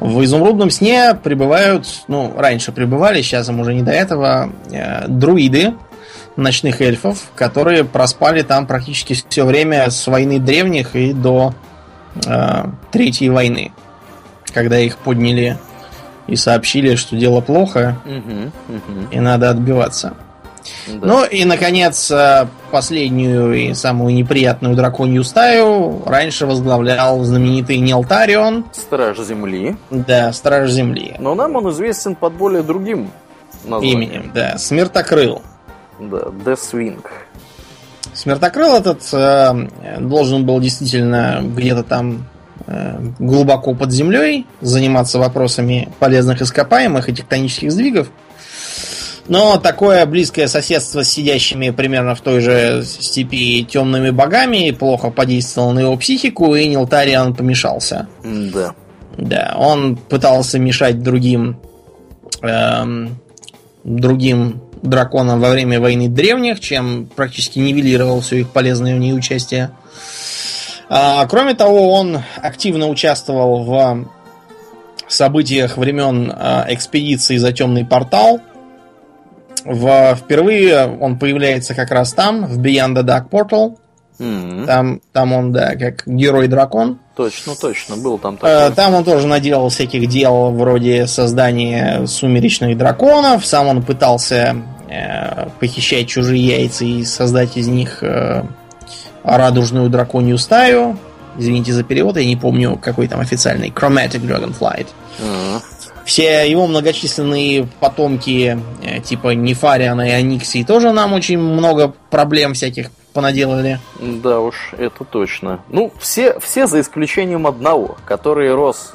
В изумрудном сне прибывают, ну, раньше прибывали, сейчас им уже не до этого, э, друиды, ночных эльфов, которые проспали там практически все время с войны древних и до э, Третьей войны, когда их подняли и сообщили, что дело плохо угу, угу. и надо отбиваться. Да. Ну и, наконец, э, последнюю и самую неприятную драконью стаю раньше возглавлял знаменитый Нелтарион. Страж Земли. Да, Страж Земли. Но нам он известен под более другим названием. Именем, да, Смертокрыл. Да, Deathwing. Смертокрыл этот э, должен был действительно где-то там э, глубоко под землей заниматься вопросами полезных ископаемых и тектонических сдвигов. Но такое близкое соседство с сидящими примерно в той же степи темными богами плохо подействовало на его психику, и Нилтариан помешался. Да. Да, он пытался мешать другим эм, другим драконам во время войны древних, чем практически нивелировал все их полезное в ней участие. А, кроме того, он активно участвовал в событиях времен а, экспедиции за темный портал. В, впервые он появляется как раз там, в Beyond the Dark Portal. Mm-hmm. Там, там он, да, как герой-дракон. Точно, точно, был там такой. Там он тоже наделал всяких дел вроде создания сумеречных драконов. Сам он пытался э, похищать чужие яйца и создать из них э, радужную драконью стаю. Извините за перевод, я не помню, какой там официальный. Chromatic Dragonflight. Uh-huh. Все его многочисленные потомки, э, типа Нефариана и Аниксии, тоже нам очень много проблем всяких понаделали. Да уж, это точно. Ну, все, все за исключением одного, который рос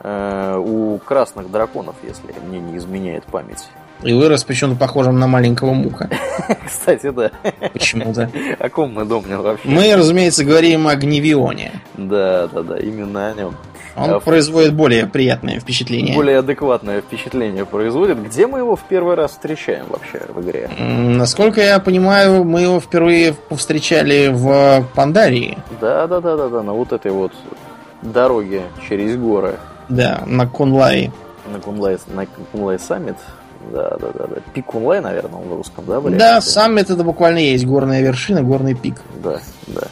э, у красных драконов, если мне не изменяет память. И вырос почему-то похожим на маленького мука. Кстати, да. Почему-то. О ком мы думаем вообще? Мы, разумеется, говорим о Гневионе. Да, да, да, именно о нем. Он А, производит более приятное впечатление. Более адекватное впечатление производит. Где мы его в первый раз встречаем вообще в игре? Насколько я понимаю, мы его впервые повстречали в Пандарии. Да, да, да, да, да, на вот этой вот дороге через горы Да, на Кунлай. на Кунлай, на Кунлай Саммит. Да, да, да, да. Пик Кунлай, наверное, он в русском, да, варианте? Да, саммит это буквально есть горная вершина, горный пик. Да, да.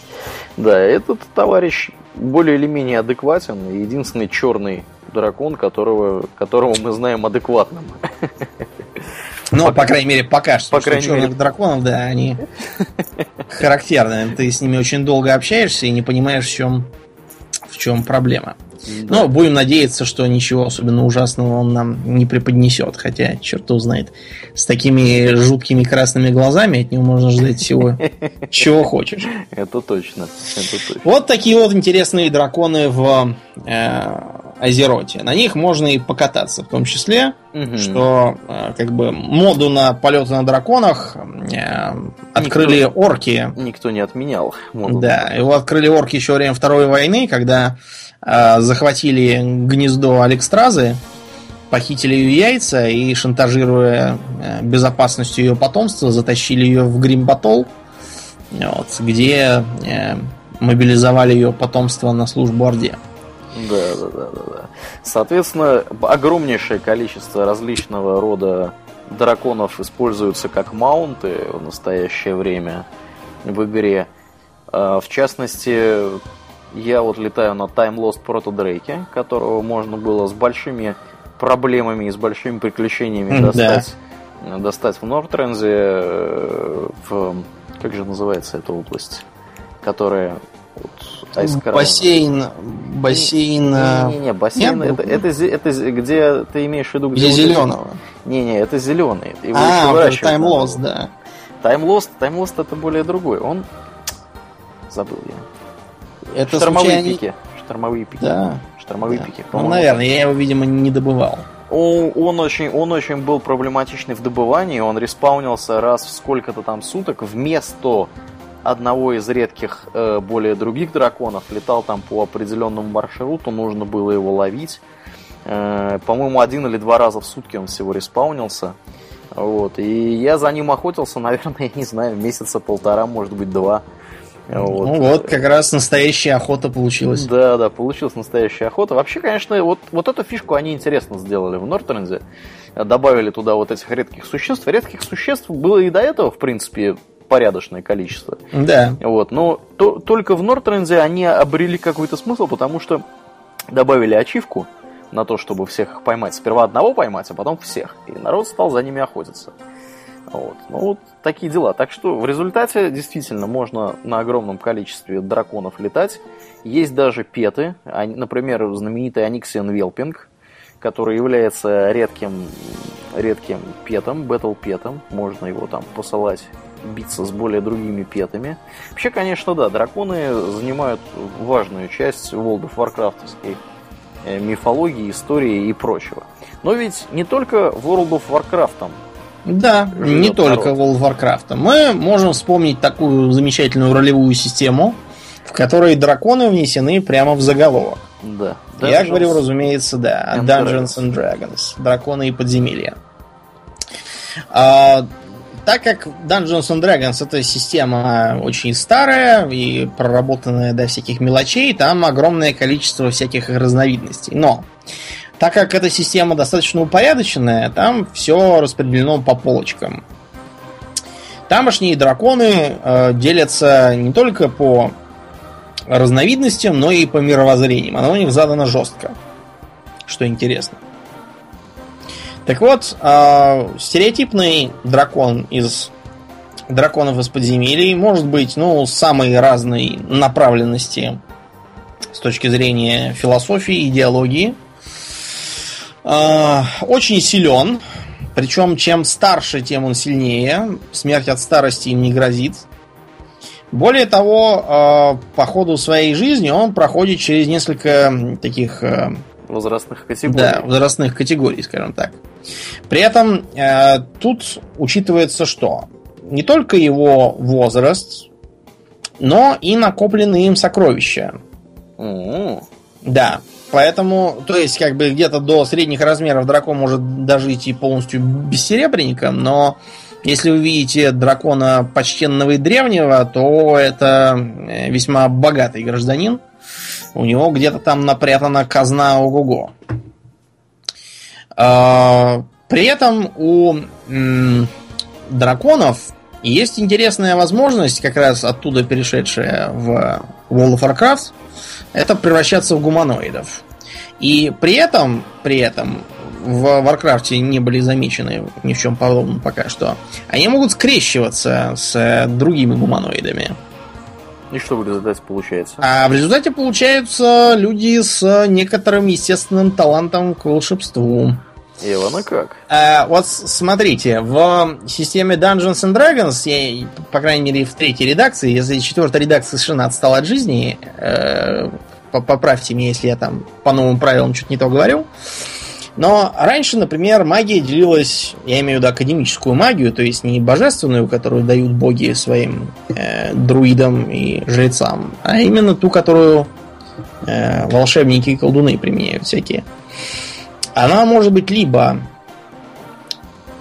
Да, этот товарищ более или менее адекватен. и Единственный черный дракон, которого, которого мы знаем адекватным. Ну, по, крайней мере, пока что. по крайней черных мере. драконов, да, они характерны. Ты с ними очень долго общаешься и не понимаешь, в чем, в чем проблема. Но будем надеяться, что ничего особенно ужасного он нам не преподнесет. Хотя, черт его знает, с такими жуткими красными глазами от него можно ждать всего, чего хочешь. Это точно. Это точно. Вот такие вот интересные драконы в э, Азероте. На них можно и покататься, в том числе, что э, как бы моду на полеты на драконах э, открыли орки. Никто не отменял. моду. Да, его открыли орки еще во время Второй войны, когда э, захватили гнездо Алекстразы, похитили ее яйца и, шантажируя э, безопасностью ее потомства, затащили ее в Гримбатол, вот, где э, мобилизовали ее потомство на службу Орде. Да, да, да, да, да. Соответственно, огромнейшее количество различного рода драконов используются как маунты в настоящее время в игре. А, В частности, я вот летаю на Time Lost Proto Drake, которого можно было с большими проблемами и с большими приключениями да. достать, достать в Нортрензе, э, в... Как же называется эта область? Которая... Вот, Crown. Бассейн, бассейн, э, Не-не-не, бассейн Нет, это, это, это зе- где ты имеешь в виду, где зеленого. Не-не, это зеленый. Его А, вот выращивать Time Lost, да. Time Lost, Time Lost это более другой. Он забыл я. Это Штормовые случайно- пики. Штормовые пики. Да. Штормовые Да. пики. Ну, наверное, я его, видимо, не добывал. Он, он очень, он очень был проблематичный в добывании. Он респаунился раз в сколько-то там суток вместо одного из редких э, более других драконов. Летал там по определенному маршруту, нужно было его ловить. Э, по-моему, один или два раза в сутки он всего респаунился. Вот. И я за ним охотился, наверное, я не знаю, месяца полтора, может быть, два. Вот. Ну вот, как раз настоящая охота получилась. Да, да, получилась настоящая охота. Вообще, конечно, вот, вот эту фишку они интересно сделали в Нортренде. Добавили туда вот этих редких существ. Редких существ было и до этого, в принципе, порядочное количество. Да. Вот, но то- только в Нортренде они обрели какой-то смысл, потому что добавили ачивку на то, чтобы всех их поймать. Сперва одного поймать, а потом всех. И народ стал за ними охотиться. Вот. Ну, вот такие дела. Так что в результате действительно можно на огромном количестве драконов летать. Есть даже петы. Например, знаменитый Аниксиан Велпинг, который является редким, редким петом, бэтл-петом. Можно его там посылать биться с более другими петами. Вообще, конечно, да, драконы занимают важную часть World of Warcraft'овской э, мифологии, истории и прочего. Но ведь не только World of Warcraft Да, Живет не только народ. World of Warcraft. Мы можем вспомнить такую замечательную ролевую систему, в которой драконы внесены прямо в заголовок. Да. Я Dungeons говорю, разумеется, да, and Dungeons and Dragons, драконы и подземелья. А, так как Dungeons and Dragons это система очень старая и проработанная до всяких мелочей, там огромное количество всяких разновидностей. Но так как эта система достаточно упорядоченная, там все распределено по полочкам. Тамошние драконы э, делятся не только по разновидностям, но и по мировоззрениям. Оно у них задано жестко. Что интересно. Так вот, э, стереотипный дракон из драконов из подземелий может быть, ну, самой разной направленности с точки зрения философии, идеологии. Э, очень силен. Причем, чем старше, тем он сильнее. Смерть от старости им не грозит. Более того, э, по ходу своей жизни он проходит через несколько таких э, возрастных категорий. да, возрастных категорий, скажем так. При этом э, тут учитывается что? Не только его возраст, но и накопленные им сокровища. М-м. Да. Поэтому, то есть, как бы где-то до средних размеров дракон может дожить и полностью бессеребренником, но если вы видите дракона почтенного и древнего, то это э, весьма богатый гражданин. У него где-то там напрятана казна ого-го. А, При этом у драконов есть интересная возможность, как раз оттуда перешедшая в World of Warcraft, это превращаться в гуманоидов. И при этом, при этом в Warcraft е не были замечены ни в чем подобном пока что. Они могут скрещиваться с другими гуманоидами. И что в результате получается? А в результате получаются люди с некоторым естественным талантом к волшебству. Ивана как? А, вот смотрите, в системе Dungeons and Dragons, я, по крайней мере, в третьей редакции, если четвертая редакция совершенно отстала от жизни, э, по- поправьте меня, если я там по новым правилам что-то не то говорю. Но раньше, например, магия делилась, я имею в виду академическую магию, то есть не божественную, которую дают боги своим э, друидам и жрецам, а именно ту, которую э, волшебники и колдуны применяют всякие. Она может быть либо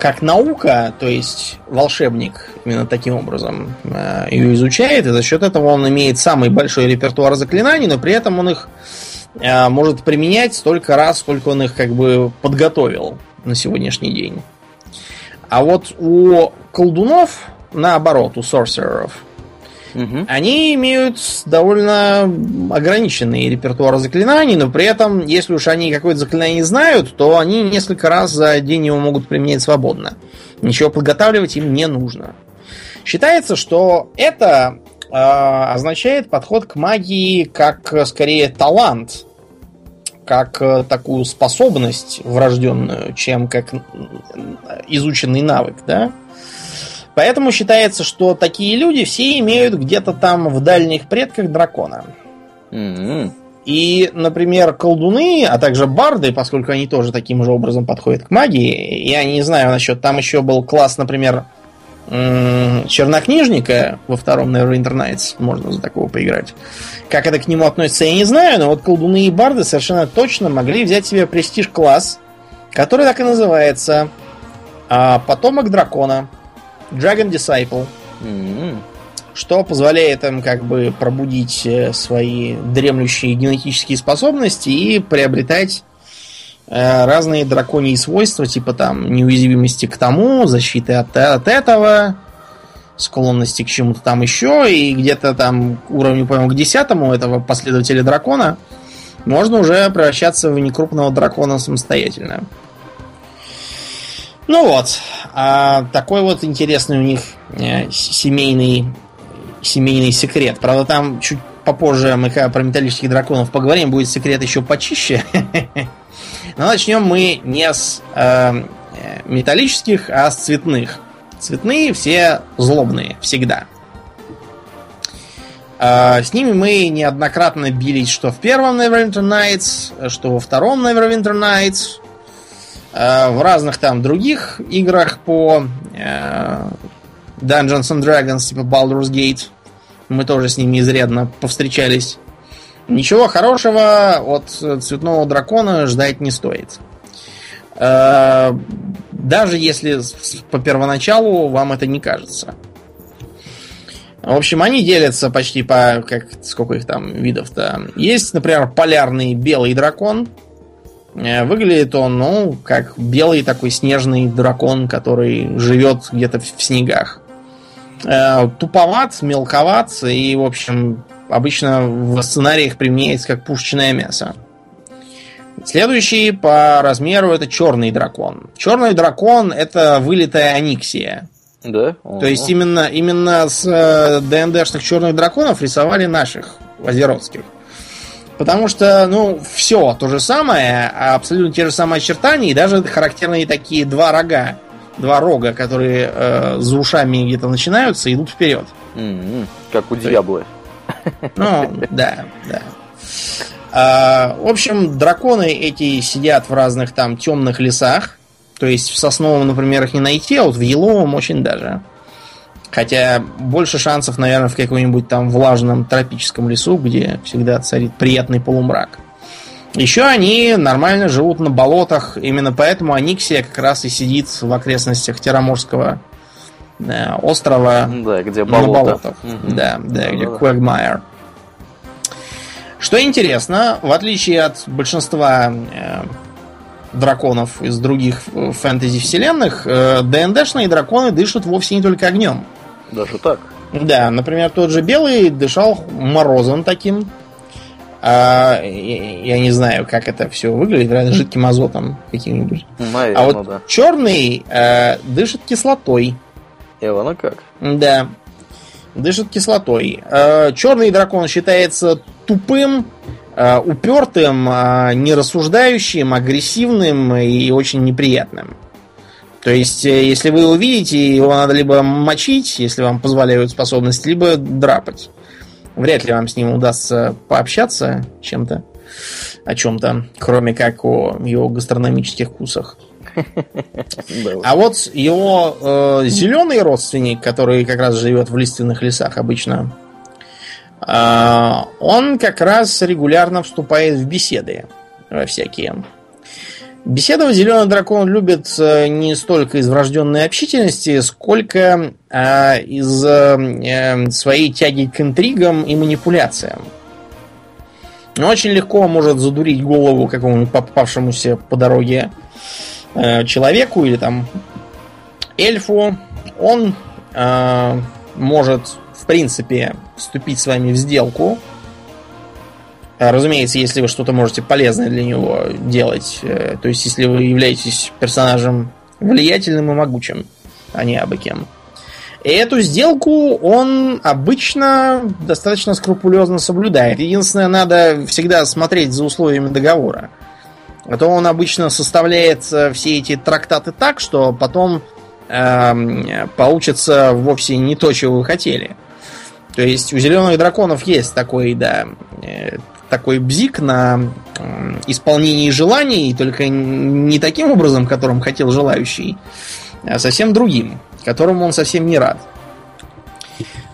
как наука, то есть волшебник именно таким образом э, ее изучает, и за счет этого он имеет самый большой репертуар заклинаний, но при этом он их э, может применять столько раз, сколько он их как бы подготовил на сегодняшний день. А вот у колдунов, наоборот, у сорсереров, Они имеют довольно ограниченный репертуар заклинаний, но при этом, если уж они какое-то заклинание знают, то они несколько раз за день его могут применять свободно. Ничего подготавливать им не нужно. Считается, что это э, означает подход к магии как скорее талант, как э, такую способность врожденную, чем как изученный навык, да? Поэтому считается, что такие люди все имеют где-то там в дальних предках дракона. М-м. И, например, колдуны, а также барды, поскольку они тоже таким же образом подходят к магии, я не знаю насчет, там еще был класс, например, м, чернокнижника во втором Neverwinter Nights, можно за такого поиграть. Как это к нему относится, я не знаю, но вот колдуны и барды совершенно точно могли взять себе престиж-класс, который так и называется а, «Потомок дракона», Dragon Disciple М-м. что позволяет им как бы пробудить э, свои дремлющие генетические способности и приобретать э, разные драконьи свойства, типа там неуязвимости к тому, защиты от, от этого, склонности к чему-то там еще, и где-то там к уровню, по-моему, к десятому этого последователя дракона можно уже превращаться в некрупного дракона самостоятельно. Ну вот, а такой вот интересный у них э, семейный семейный секрет. Правда, там чуть попозже мы когда про металлических драконов поговорим, будет секрет еще почище. Но начнем мы не с э, э, металлических, а с цветных. Цветные все злобные, всегда. Э, С ними мы неоднократно бились, что в первом Neverwinter Nights, что во втором Neverwinter Nights, в разных там других играх по э, Dungeons and Dragons, типа Baldur's Gate. Мы тоже с ними изрядно повстречались. Ничего хорошего от цветного дракона ждать не стоит. Э, Даже если по первоначалу вам это не кажется. В общем, они делятся почти по... Как, сколько их там видов-то? Есть, например, полярный белый дракон. Э, Выглядит он, ну, как белый такой снежный дракон, который живет где-то в снегах. Э, Туповат, мелковат и, в общем, обычно в сценариях применяется как пушечное мясо. Следующий по размеру это черный дракон. Черный дракон это вылитая аниксия. Да? То есть именно, именно с э, ДНДшных черных драконов рисовали наших, азеротских. Потому что, ну, все то же самое, абсолютно те же самые очертания, и даже характерные такие два рога, два рога, которые э, за ушами где-то начинаются и идут вперед. М-м. Как у Диаблы. Ну, да, да. А, в общем, драконы эти сидят в разных там темных лесах. То есть в сосновом, например, их не найти, а вот в еловом очень даже. Хотя больше шансов, наверное, в каком-нибудь там влажном тропическом лесу, где всегда царит приятный полумрак. Еще они нормально живут на болотах, именно поэтому Аниксия как раз и сидит в окрестностях Тераморского э, острова Да, где на болото. болотах. Мгм. Да, да, где Да-да-да. Quagmire. Что интересно, в отличие от большинства э, драконов из других фэнтези-вселенных, э, ДНДшные драконы дышат вовсе не только огнем. Даже так. Да, например, тот же белый дышал морозом таким. А, я, я не знаю, как это все выглядит, наверное, жидким азотом каким-нибудь. Наверное, А вот да. черный э, дышит кислотой. Ивана как? Да. Дышит кислотой. Э, черный дракон считается тупым, э, упертым, э, нерассуждающим, агрессивным и очень неприятным. То есть, э, если вы увидите, его надо либо мочить, если вам позволяют способности, либо драпать. Вряд ли вам с ним удастся пообщаться чем-то, о чем-то, кроме как о его гастрономических вкусах. А вот его э, зеленый родственник, который как раз живет в лиственных лесах обычно, э, он как раз регулярно вступает в беседы во всякие. Беседовать зеленый дракон любит э, не столько из врожденной общительности, сколько э, из э, э, своей тяги к интригам и манипуляциям. Он очень легко может задурить голову какому-нибудь попавшемуся по дороге э, человеку или там эльфу, он э, может, в принципе, вступить с вами в сделку. Э, Разумеется, если вы что-то можете полезное для него делать. э, То есть, если вы являетесь персонажем влиятельным и могучим, а не абы кем. И эту сделку он обычно достаточно скрупулезно соблюдает. Единственное, надо всегда смотреть за условиями договора. А то он обычно составляет э, все эти трактаты так, что потом эм, получится вовсе не то, чего вы хотели. То есть у зеленых драконов есть такой, да, э, такой бзик на исполнении желаний, только не таким образом, которым хотел желающий, а совсем другим, которому он совсем не рад.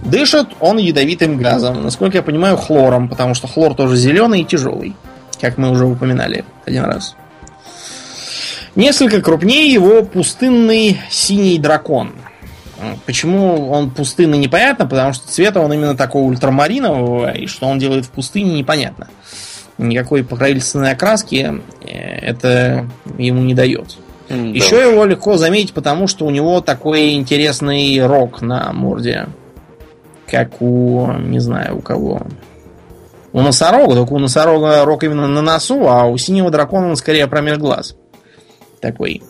Дышит он ядовитым газом, насколько я понимаю, хлором, потому что хлор тоже зеленый и тяжелый, как мы уже упоминали один раз. Несколько крупнее его пустынный синий дракон. Почему он пустынный, непонятно, потому что цвета он именно такого ультрамаринового, и что он делает в пустыне, непонятно. Никакой покровительственной окраски э, это ему не дает. Да Еще уж. его легко заметить, потому что у него такой интересный рог на морде. Как у, не знаю, у кого. У носорога, только у носорога рог именно на носу, а у синего дракона он скорее промеж глаз. Такой.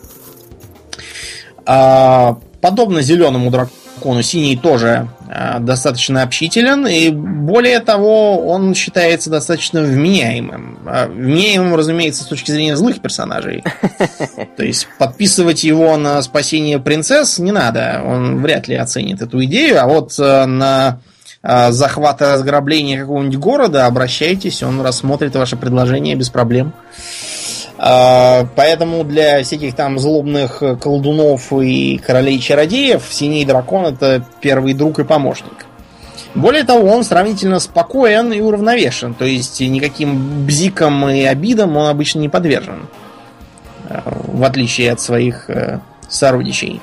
А, подобно зеленому дракону, синий тоже а, достаточно общителен, и более того, он считается достаточно вменяемым. А, вменяемым, разумеется, с точки зрения злых персонажей. То есть подписывать его на спасение принцесс не надо, он вряд ли оценит эту идею, а вот э, на э, захват и разграбление какого-нибудь города обращайтесь, он рассмотрит ваше предложение без проблем. А, Поэтому для всяких там злобных колдунов и королей-чародеев синий дракон это первый друг и помощник. Более того, он сравнительно спокоен и уравновешен, то есть никаким бзикам и обидам он обычно не подвержен э, в отличие от своих э, сородичей.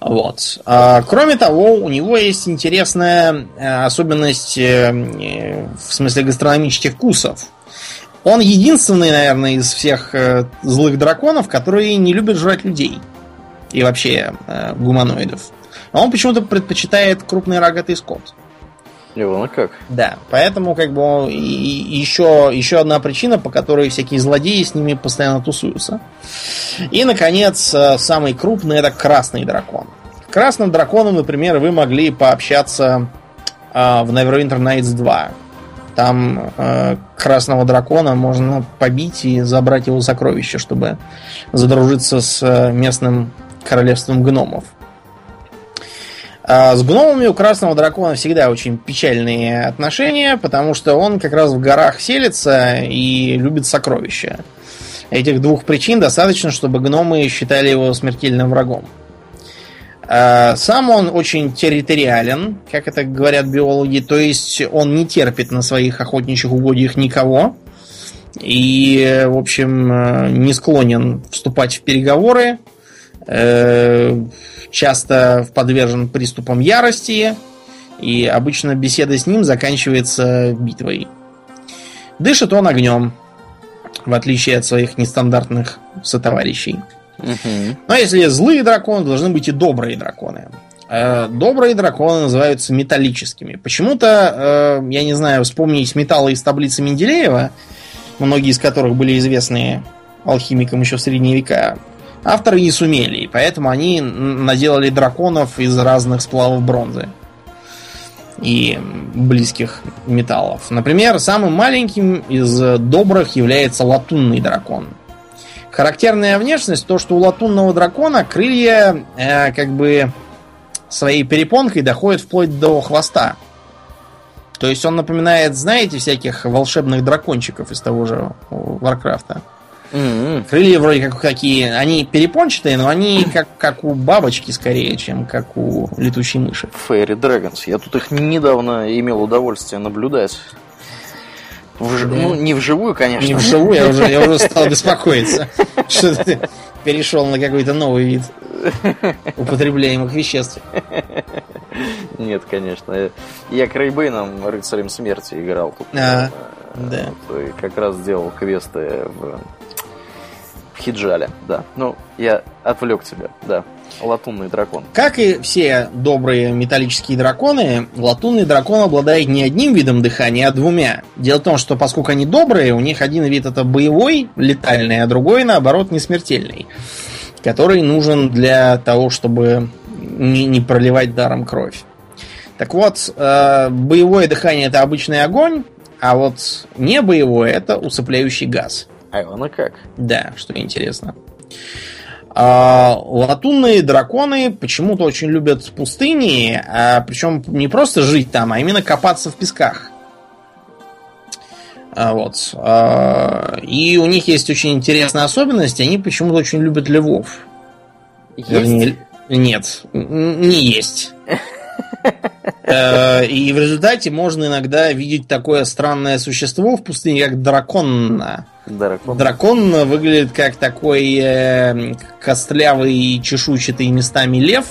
Вот. А, кроме того, у него есть интересная э, особенность э, э, в смысле гастрономических вкусов. Он единственный, наверное, из всех э, злых драконов, который не любит жрать людей. И вообще э, гуманоидов. А он почему-то предпочитает крупный рогатый скот. Ивана как? Да, поэтому как бы и- и еще, еще одна причина, по которой всякие злодеи с ними постоянно тусуются. И, наконец, э, самый крупный это красный дракон. Красным драконом, например, вы могли пообщаться э, в Neverwinter Nights 2. Там э, красного дракона можно побить и забрать его сокровища, чтобы задружиться с э, местным королевством гномов. А с гномами у красного дракона всегда очень печальные отношения, потому что он как раз в горах селится и любит сокровища. Этих двух причин достаточно, чтобы гномы считали его смертельным врагом. А, сам он очень территориален, как это говорят биологи, то есть он не терпит на своих охотничьих угодьях никого и, в общем, э, не склонен вступать в переговоры, э, часто подвержен приступам ярости, и обычно беседа с ним заканчивается битвой. Дышит он огнем, в отличие от своих нестандартных сотоварищей. Но если злые драконы, должны быть и добрые драконы. Э, добрые драконы называются металлическими. Почему-то, э, я не знаю, вспомнить металлы из таблицы Менделеева, многие из которых были известны алхимикам еще в средние века, авторы не сумели, и поэтому они наделали драконов из разных сплавов бронзы и близких металлов. Например, самым маленьким из добрых является латунный дракон. Характерная внешность то, что у латунного дракона крылья э, как бы своей перепонкой доходят вплоть до хвоста. То есть он напоминает, знаете, всяких волшебных дракончиков из того же Варкрафта. Mm-hmm. Крылья вроде как какие, они перепончатые, но они как, как у бабочки скорее, чем как у летучей мыши. Fairy Dragons. Я тут их недавно имел удовольствие наблюдать. В, да. Ну, не вживую, конечно. Не вживую, я уже, я уже стал беспокоиться, что ты перешел на какой-то новый вид употребляемых веществ. Нет, конечно. Я Крейбейном, рыцарем смерти, играл тут. А, да. И как раз делал квесты в Хиджале, да. Ну, я отвлек тебя, да. Латунный дракон. Как и все добрые металлические драконы, латунный дракон обладает не одним видом дыхания, а двумя. Дело в том, что поскольку они добрые, у них один вид это боевой, летальный, а другой, наоборот, несмертельный. Который нужен для того, чтобы не, не проливать даром кровь. Так вот, э, боевое дыхание это обычный огонь, а вот не боевое это усыпляющий газ. А оно как? Да, что интересно. А, латунные драконы почему-то очень любят пустыни, а, причем не просто жить там, а именно копаться в песках. А, вот. А, и у них есть очень интересная особенность, они почему-то очень любят львов. Есть? Вернее, нет, не есть. Э, и в результате можно иногда видеть такое странное существо в пустыне, как дракон. Дракон. Дракон выглядит как такой э, костлявый, чешуйчатый местами лев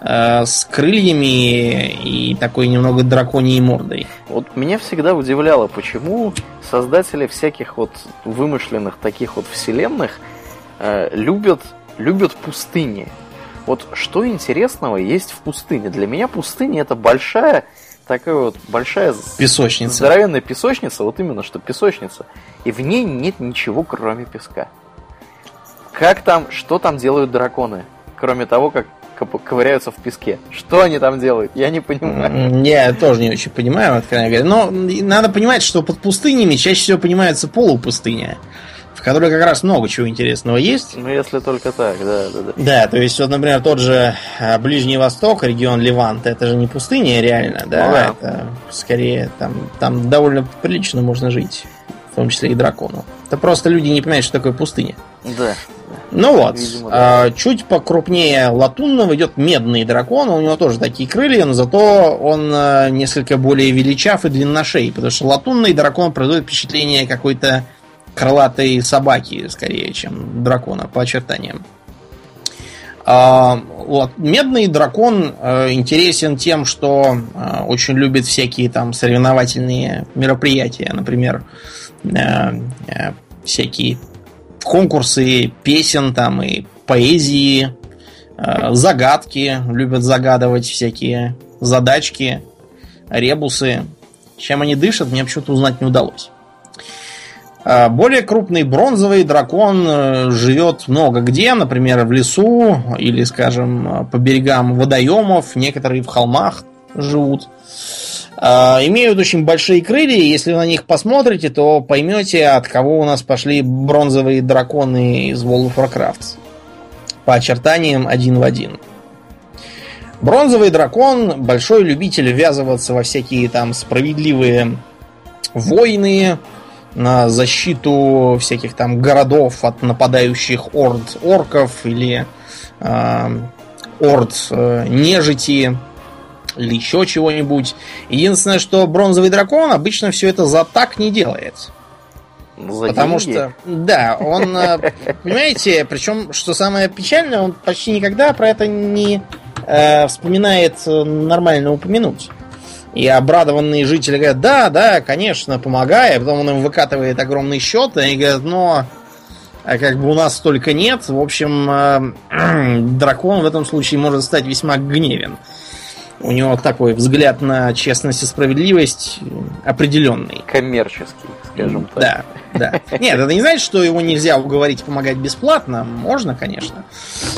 э, с крыльями и такой немного драконьей мордой. Вот меня всегда удивляло, почему создатели всяких вот вымышленных таких вот вселенных э, любят, любят пустыни. Вот что интересного есть в пустыне? Для меня пустыня это большая такая вот большая песочница. Здоровенная песочница, вот именно что песочница. И в ней нет ничего, кроме песка. Как там, что там делают драконы? Кроме того, как ковыряются в песке. Что они там делают? Я не понимаю. Я тоже не очень понимаю, откровенно говоря. Но надо понимать, что под пустынями чаще всего понимается полупустыня в которой как раз много чего интересного есть. Ну, если только так, да, да, да. Да, то есть, вот, например, тот же а, Ближний Восток, регион Левант, это же не пустыня реально, да, ну, да. это скорее там, там довольно прилично можно жить, в том числе и дракону. Это просто люди не понимают, что такое пустыня. Да. Ну вот, Видимо, да. а, чуть покрупнее латунного идет медный дракон, у него тоже такие крылья, но зато он а, несколько более величав и длинношей, потому что латунный дракон производит впечатление какой-то крылатой собаки, скорее, чем дракона по очертаниям. А. Медный дракон э, интересен тем, что э, очень любит всякие там соревновательные мероприятия, например, э, всякие конкурсы песен там и поэзии, загадки, любят загадывать всякие задачки, ребусы. Чем они дышат, мне почему-то узнать не удалось. А, более крупный бронзовый дракон э, живет много где, например, в лесу или, скажем, по берегам водоемов, некоторые в холмах живут. А, имеют очень большие крылья, если на них посмотрите, то поймете, от кого у нас пошли бронзовые драконы из World of Warcraft. По очертаниям один в один. Бронзовый дракон большой любитель ввязываться во всякие там справедливые войны, на защиту всяких там городов от нападающих орд орков или э, орд э, нежити или еще чего-нибудь. Единственное, что бронзовый дракон обычно все это за так не делает. За Потому деньги? что, да, он, э, понимаете, причем, что самое печальное, он почти никогда про это не э, вспоминает э, нормально упомянуть. И обрадованные жители говорят, да, да, конечно, помогай. А потом он им выкатывает огромный счет, и они говорят, но а как бы у нас столько нет. В общем, э, дракон в этом случае может стать весьма гневен. У него такой взгляд на честность и справедливость определенный. Коммерческий, скажем так. Да, да. Нет, это не значит, что его нельзя уговорить помогать бесплатно. Можно, конечно.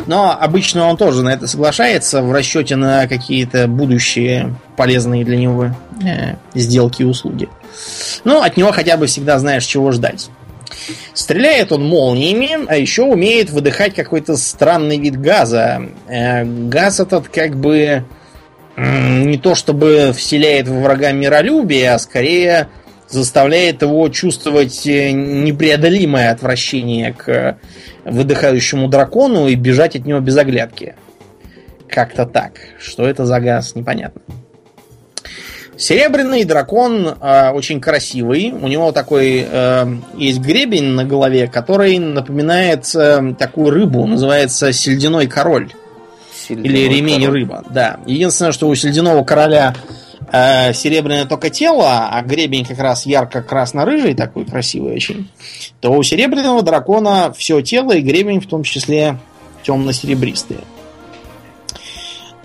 Но обычно он тоже на это соглашается в расчете на какие-то будущие полезные для него э, сделки и услуги. Ну, от него хотя бы всегда знаешь, чего ждать. Стреляет он молниями, а еще умеет выдыхать какой-то странный вид газа. Э, газ этот как бы не то чтобы вселяет в врага миролюбие, а скорее заставляет его чувствовать э, непреодолимое отвращение к выдыхающему дракону и бежать от него без оглядки. Как-то так. Что это за газ, непонятно. Серебряный дракон э, очень красивый. У него такой э, есть гребень на голове, который напоминает э, такую рыбу, называется сельдяной король. Сельдяной Или ремень король. рыба, да. Единственное, что у сельдяного короля э, серебряное только тело, а гребень как раз ярко-красно-рыжий, такой красивый очень, то у серебряного дракона все тело и гребень в том числе темно-серебристые.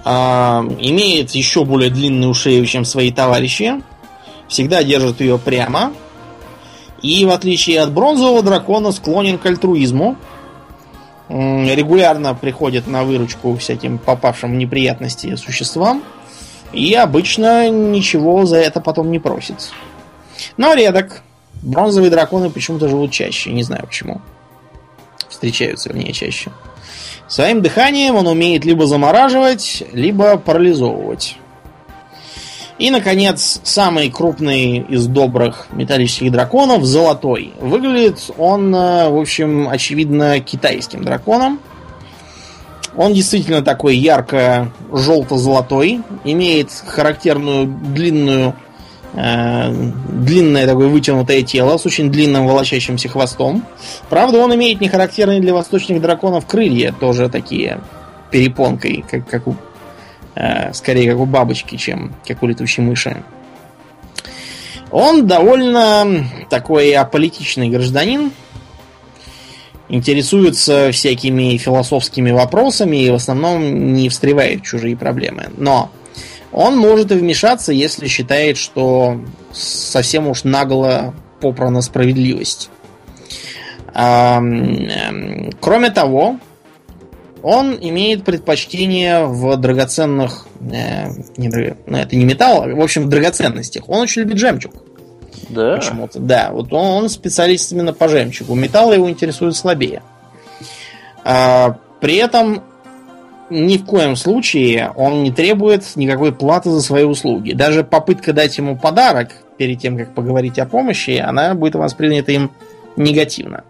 Э, имеет еще более длинную шею, чем свои товарищи. Всегда держит ее прямо. И в отличие от бронзового дракона склонен к альтруизму регулярно приходит на выручку всяким попавшим в неприятности существам и обычно ничего за это потом не просит. Но редок. Бронзовые драконы почему-то живут чаще, не знаю почему. Встречаются, вернее, чаще. Своим дыханием он умеет либо замораживать, либо парализовывать. И, наконец, самый крупный из добрых металлических драконов – золотой. Выглядит он, э, в общем, очевидно, китайским драконом. Он действительно такой ярко-желто-золотой, имеет характерную длинную, э, длинное такое вытянутое тело с очень длинным волочащимся хвостом. Правда, он имеет нехарактерные для восточных драконов крылья, тоже такие перепонкой, как, как у Э, скорее как у бабочки, чем как у летучей мыши. Он довольно такой аполитичный гражданин, интересуется всякими философскими вопросами и в основном не встревает в чужие проблемы. Но он может и вмешаться, если считает, что совсем уж нагло попрана справедливость. Кроме того, он имеет предпочтение в драгоценных... Э, не, ну, это не металл, а, в общем, в драгоценностях. Он очень любит жемчуг. Да. Почему-то. Да, вот он, он специалист именно по жемчугу. Металл его интересует слабее. А, при этом ни в коем случае он не требует никакой платы за свои услуги. Даже попытка дать ему подарок перед тем, как поговорить о помощи, она будет воспринята им негативно.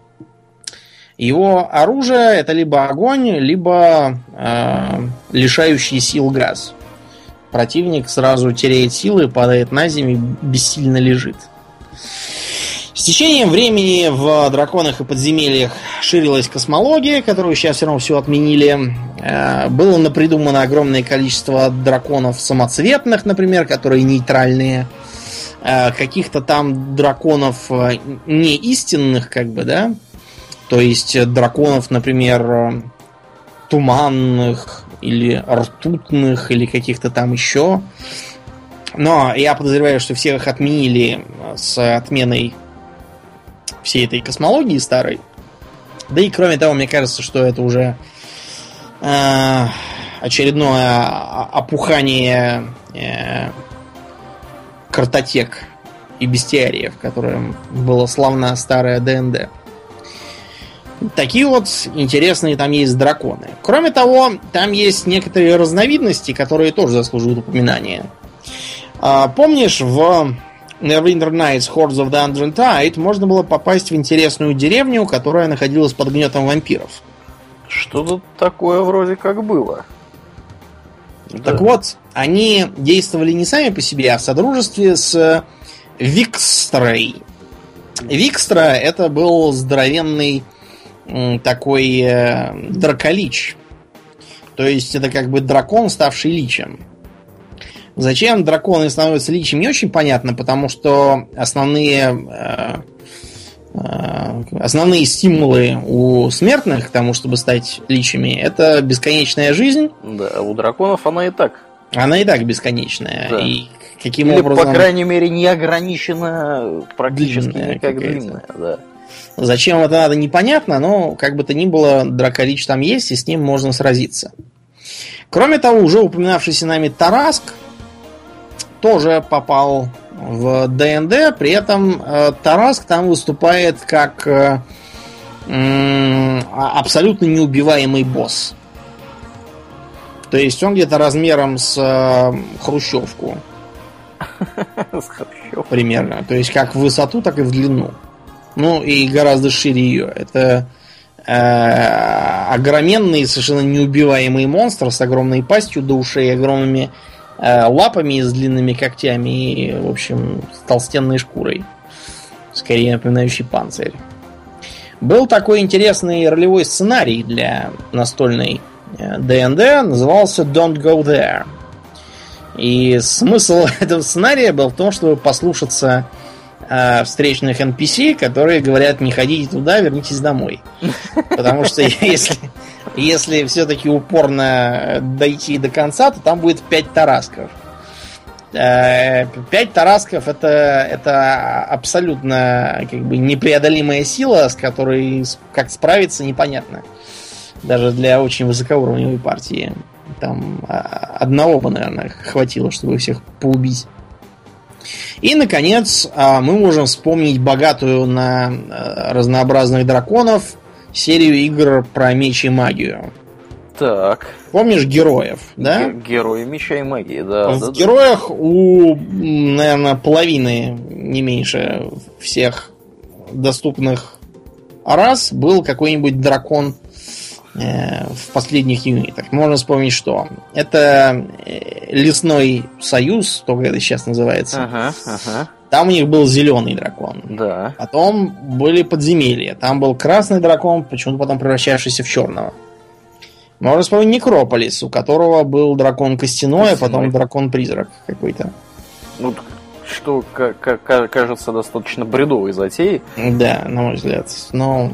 Его оружие это либо огонь, либо э, лишающий сил газ. Противник сразу теряет силы, падает на землю бессильно лежит. С течением времени в драконах и подземельях ширилась космология, которую сейчас все равно все отменили. Э, было напридумано огромное количество драконов самоцветных, например, которые нейтральные. Э, каких-то там драконов э, не истинных, как бы, да, то есть драконов, например, туманных или ртутных или каких-то там еще. Но я подозреваю, что всех их отменили э, с отменой всей этой космологии старой. Да и кроме того, мне кажется, что это уже э, очередное опухание э, картотек и бестиариев, которым было славно старое ДНД. Такие вот интересные там есть драконы. Кроме того, там есть некоторые разновидности, которые тоже заслуживают упоминания. А, помнишь, в Neverwinter Nights Hordes of the Undrentide можно было попасть в интересную деревню, которая находилась под гнетом вампиров. Что-то такое вроде как было. Так да. вот, они действовали не сами по себе, а в содружестве с Викстрой. Викстра это был здоровенный такой э, драколич. То есть это как бы дракон, ставший личем. Зачем драконы становятся личем, не очень понятно, потому что основные э, э, основные стимулы у смертных к тому, чтобы стать личами, это бесконечная жизнь. Да, у драконов она и так. Она и так бесконечная. Да. И каким Или, образом... по крайней мере, не ограничена практически длинная как длинная. Да. Зачем это надо, непонятно, но как бы то ни было, драколич там есть, и с ним можно сразиться. Кроме того, уже упоминавшийся нами Тараск тоже попал в ДНД, при этом э, Тараск там выступает как э, э, абсолютно неубиваемый босс. То есть он где-то размером с э, хрущевку. С хрущевку. Примерно. То есть как в высоту, так и в длину. Ну и гораздо шире ее. Это э, огроменный, совершенно неубиваемый монстр с огромной пастью до ушей, огромными лапами с длинными когтями и, в общем, с толстенной шкурой. Скорее напоминающий панцирь. Был такой интересный ролевой сценарий для настольной ДНД, э, назывался Don't Go There. И смысл этого сценария был в том, чтобы послушаться э, встречных NPC, которые говорят, не ходите туда, вернитесь домой. Потому что если, если все-таки упорно дойти до конца, то там будет 5 тарасков. 5 э, тарасков это, это абсолютно как бы непреодолимая сила, с которой как справиться непонятно. Даже для очень высокоуровневой партии. Там а, одного бы, наверное, хватило, чтобы всех поубить. И, наконец, а, мы можем вспомнить богатую на а, разнообразных драконов серию игр про меч и магию. Так. Помнишь героев, да? Герои меча и магии, да. В да, героях да. у, наверное, половины, не меньше всех доступных раз был какой-нибудь дракон Э, в последних юнитах. Можно вспомнить, что это э, лесной союз, только это сейчас называется. Ага, ага. Там у них был зеленый дракон. Да. Потом были подземелья. Там был красный дракон, почему-то потом превращавшийся в черного. Можно вспомнить Некрополис, у которого был дракон костяной, костяной. а потом дракон-призрак какой-то. Ну, что кажется достаточно бредовой затеей. Да, на мой взгляд. Но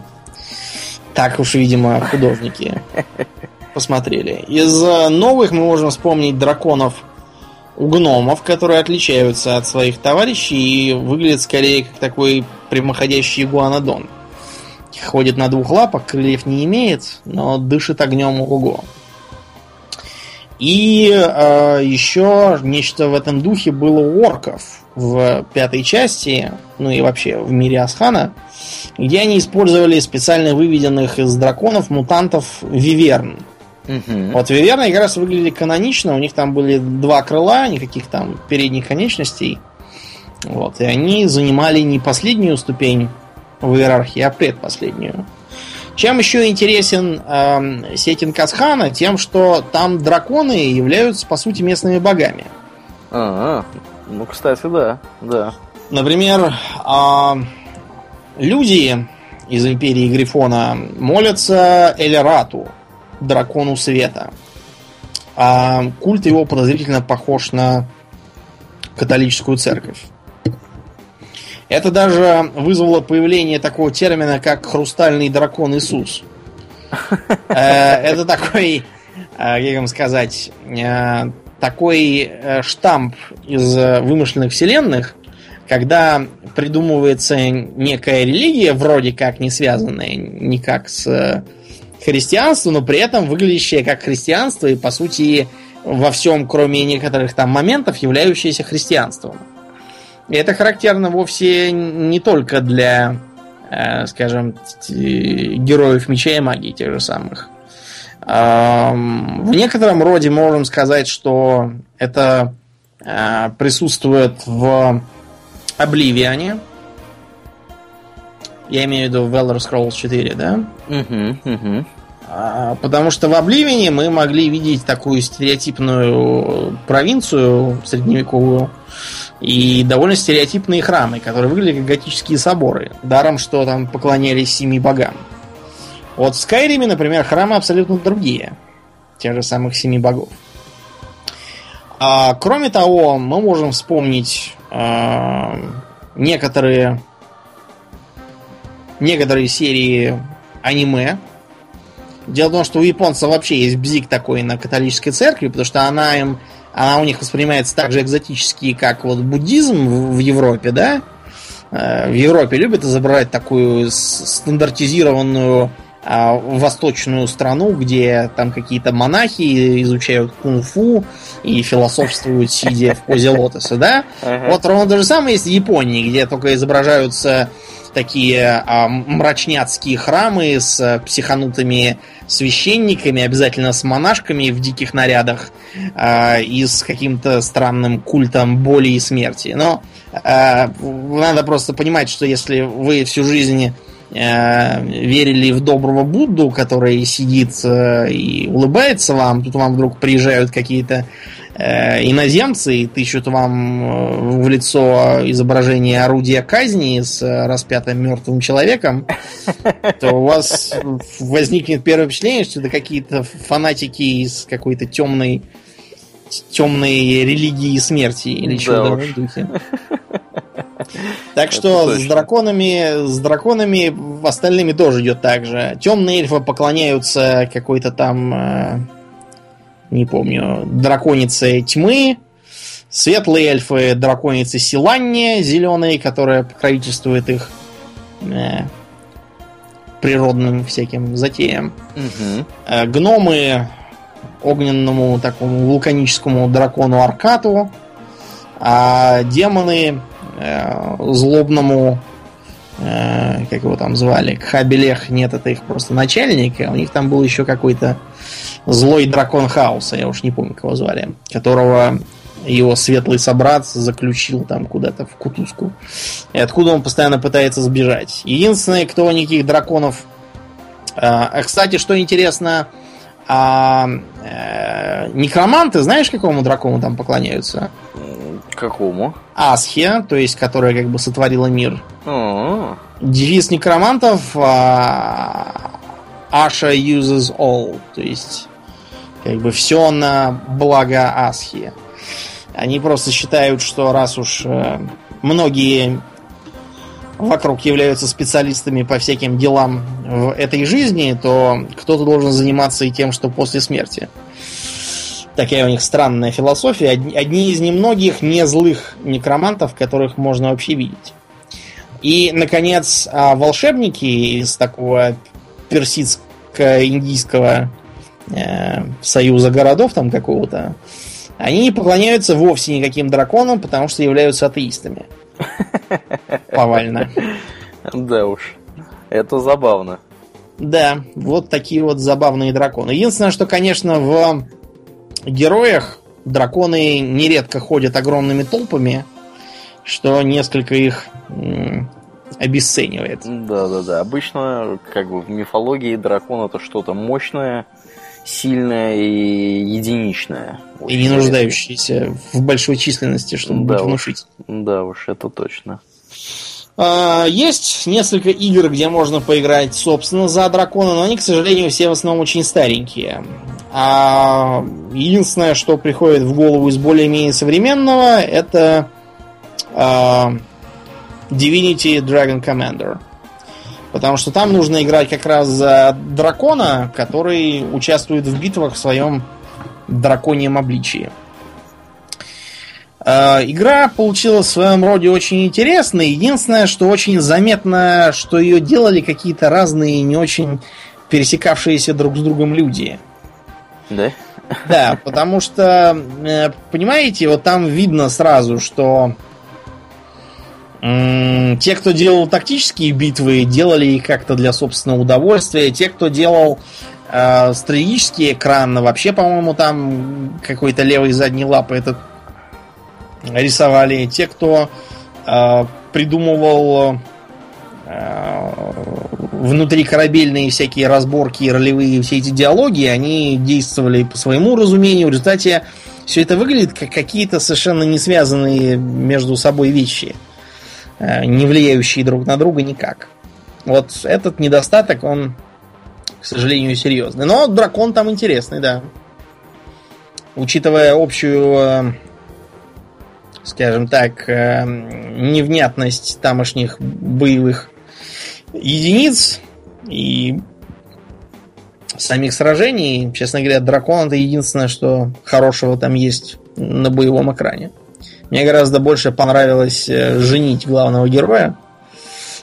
так уж, видимо, художники посмотрели. Из э, новых мы можем вспомнить драконов гномов, которые отличаются от своих товарищей и выглядят скорее как такой прямоходящий игуанодон. Ходит на двух лапах, крыльев не имеет, но дышит огнем ого. И э, еще нечто в этом духе было у орков в пятой части, ну и вообще в мире Асхана, где они использовали специально выведенных из драконов мутантов виверн. Угу. Вот виверны как раз выглядели канонично, у них там были два крыла, никаких там передних конечностей. Вот, и они занимали не последнюю ступень в иерархии, а предпоследнюю. Чем еще интересен э, сеттинг Асхана? Тем, что там драконы являются, по сути, местными богами. А, ну, кстати, да, да. Например, э, люди из Империи Грифона молятся Элерату, дракону света. А культ его подозрительно похож на католическую церковь. Это даже вызвало появление такого термина, как хрустальный дракон Иисус. Э, это такой, э, как вам сказать, э, такой штамп из вымышленных вселенных, когда придумывается некая религия, вроде как не связанная никак с христианством, но при этом выглядящая как христианство и, по сути, во всем, кроме некоторых там моментов, являющаяся христианством. И это характерно вовсе не только для, э, скажем, героев меча и магии тех же самых. В некотором роде можем сказать, что это э, присутствует в Обливиане. Я имею в виду Elder Scrolls 4, да? Угу, угу. А, потому что в Обливине мы могли видеть такую стереотипную провинцию средневековую и довольно стереотипные храмы, которые выглядели как готические соборы. Даром, что там поклонялись семи богам. Вот в Скайриме, например, храмы абсолютно другие. Тех же самых семи богов. А, кроме того, мы можем вспомнить а, некоторые некоторые серии аниме. Дело в том, что у японцев вообще есть бзик такой на католической церкви, потому что она им она у них воспринимается так же экзотически, как вот буддизм в Европе, да? Э, в Европе любят изображать такую стандартизированную а, восточную страну, где там какие-то монахи изучают кунг-фу и философствуют, сидя в позе лотоса, да? Ага. Вот ровно то же самое есть в Японии, где только изображаются такие а, мрачняцкие храмы с психанутыми священниками, обязательно с монашками в диких нарядах а, и с каким-то странным культом боли и смерти. Но а, надо просто понимать, что если вы всю жизнь а, верили в доброго Будду, который сидит а, и улыбается вам, тут вам вдруг приезжают какие-то Э, иноземцы и тыщут вам э, в лицо изображение орудия казни с распятым мертвым человеком, то у вас возникнет первое впечатление, что это какие-то фанатики из какой-то темной темной религии смерти или чего-то в духе. Так что с драконами, с драконами остальными тоже идет так же. Темные эльфы поклоняются какой-то там э, не помню, драконицы тьмы, светлые эльфы, драконицы Силанни, зеленые, которая покровительствует их э, природным всяким затеям. Угу. Э, гномы огненному такому вулканическому дракону Аркату, а демоны э, злобному э, как его там звали, Хабелех, нет, это их просто начальник, а у них там был еще какой-то злой дракон хаоса, я уж не помню, кого звали, которого его светлый собрат заключил там куда-то в кутузку. И откуда он постоянно пытается сбежать. Единственное, кто никаких драконов... А, кстати, что интересно, а, а, некроманты, знаешь, какому дракону там поклоняются? Какому? Асхе, то есть, которая как бы сотворила мир. А-а-а. Девиз некромантов а, Asha uses all, то есть как бы все на благо Асхи. Они просто считают, что раз уж э, многие вокруг являются специалистами по всяким делам в этой жизни, то кто-то должен заниматься и тем, что после смерти. Такая у них странная философия. Одни, одни из немногих не злых некромантов, которых можно вообще видеть. И, наконец, а, волшебники из такого персидско-индийского э, союза городов там какого-то, они не поклоняются вовсе никаким драконам, потому что являются атеистами. Повально. Да уж. Это забавно. Да, вот такие вот забавные драконы. Единственное, что, конечно, в героях драконы нередко ходят огромными толпами, что несколько их обесценивает. Да, да, да. Обычно, как бы в мифологии дракон это что-то мощное, сильное и единичное. И не нуждающееся в большой численности, чтобы да быть внушительным. Да уж, это точно. А, есть несколько игр, где можно поиграть, собственно, за дракона, но они, к сожалению, все в основном очень старенькие. А единственное, что приходит в голову из более-менее современного, это а, Divinity Dragon Commander. Потому что там нужно играть как раз за дракона, который участвует в битвах в своем драконьем обличии. Игра получилась в своем роде очень интересной. Единственное, что очень заметно, что ее делали какие-то разные, не очень пересекавшиеся друг с другом люди. Да? Да, потому что, э, понимаете, вот там видно сразу, что те, кто делал тактические битвы, делали их как-то для собственного удовольствия. Те, кто делал э, стратегический экран, вообще, по-моему, там какой-то левой задней лапы этот рисовали. Те, кто э, придумывал э, внутрикорабельные всякие разборки, ролевые все эти диалоги, они действовали по своему разумению. В результате все это выглядит как какие-то совершенно не связанные между собой вещи, э, не влияющие друг на друга никак. Вот этот недостаток, он, к сожалению, серьезный. Но дракон там интересный, да. Учитывая общую, скажем так, э, невнятность тамошних боевых единиц и самих сражений, честно говоря, дракон это единственное, что хорошего там есть на боевом экране. Мне гораздо больше понравилось э, женить главного героя,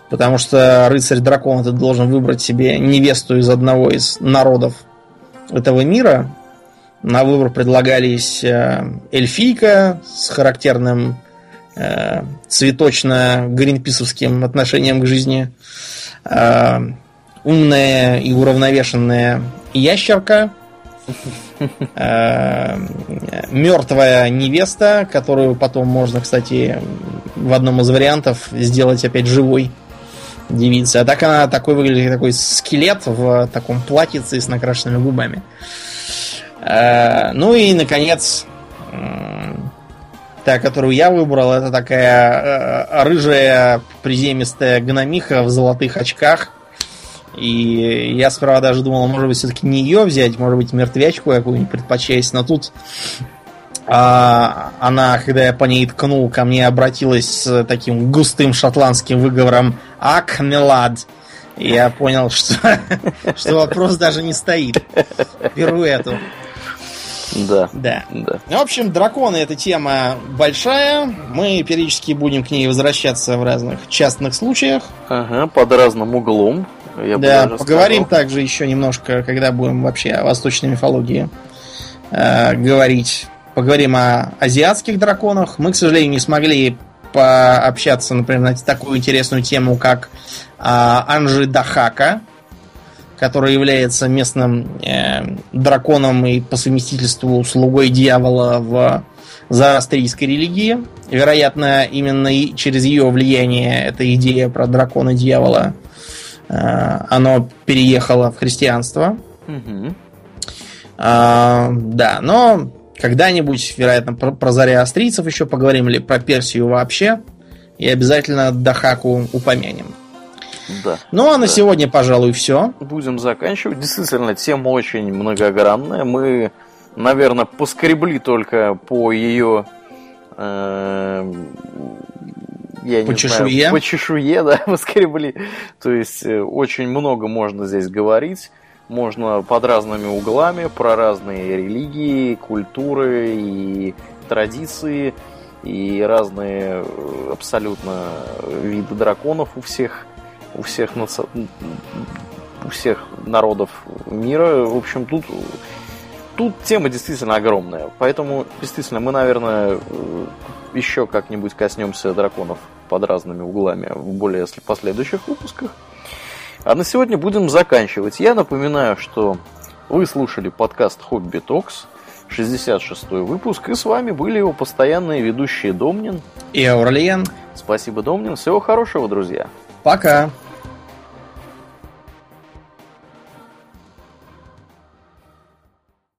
потому что рыцарь-дракон ты должен выбрать себе невесту из одного из народов этого мира. На выбор предлагались э, эльфийка с характерным э, цветочно-гринписовским отношением к жизни, умная и уравновешенная ящерка, э, мертвая невеста, которую потом можно, кстати, в одном из вариантов сделать опять живой девицей. А так она такой выглядит, такой скелет в таком платьице с накрашенными губами. Э, ну и, наконец, та, которую я выбрал, это такая э, рыжая приземистая гномиха в золотых очках – и я сперва даже думал, может быть, все-таки не ее взять, может быть, мертвячку какую-нибудь предпочесть. Но тут а, она, когда я по ней ткнул, ко мне обратилась с таким густым шотландским выговором «Ак, мелад». Я понял, что, что вопрос даже не стоит. Беру эту. Да. Да. да. В общем, драконы это тема большая. Мы периодически будем к ней возвращаться в разных частных случаях. Ага, под разным углом. Я да, поговорим сказал. также еще немножко, когда будем вообще о восточной мифологии э, говорить. Поговорим о азиатских драконах. Мы, к сожалению, не смогли пообщаться, например, на такую интересную тему, как э, Анжи Дахака, который является местным э, драконом и по совместительству слугой дьявола в зороастрийской религии. Вероятно, именно и через ее влияние эта идея про дракона дьявола Э, оно переехало в христианство. Угу. Да, но когда-нибудь, вероятно, про, про австрийцев еще поговорим или про Персию вообще. И обязательно Дахаку упомянем. Да. Ну а на да. сегодня, пожалуй, все. Будем заканчивать. Действительно, тема очень многогранная. Мы, наверное, поскребли только по ее э, я по не чешуе? знаю, по чешуе, да, поскребли. То есть э, очень много можно здесь говорить. Можно под разными углами, про разные религии, культуры и традиции, и разные э, абсолютно виды драконов у всех, у всех, наци... у всех народов мира. В общем, тут тут тема действительно огромная. Поэтому, действительно, мы, наверное, э, еще как-нибудь коснемся драконов под разными углами в более последующих выпусках. А на сегодня будем заканчивать. Я напоминаю, что вы слушали подкаст Хобби Токс, 66 выпуск, и с вами были его постоянные ведущие Домнин и Аурлиен. Спасибо, Домнин. Всего хорошего, друзья. Пока.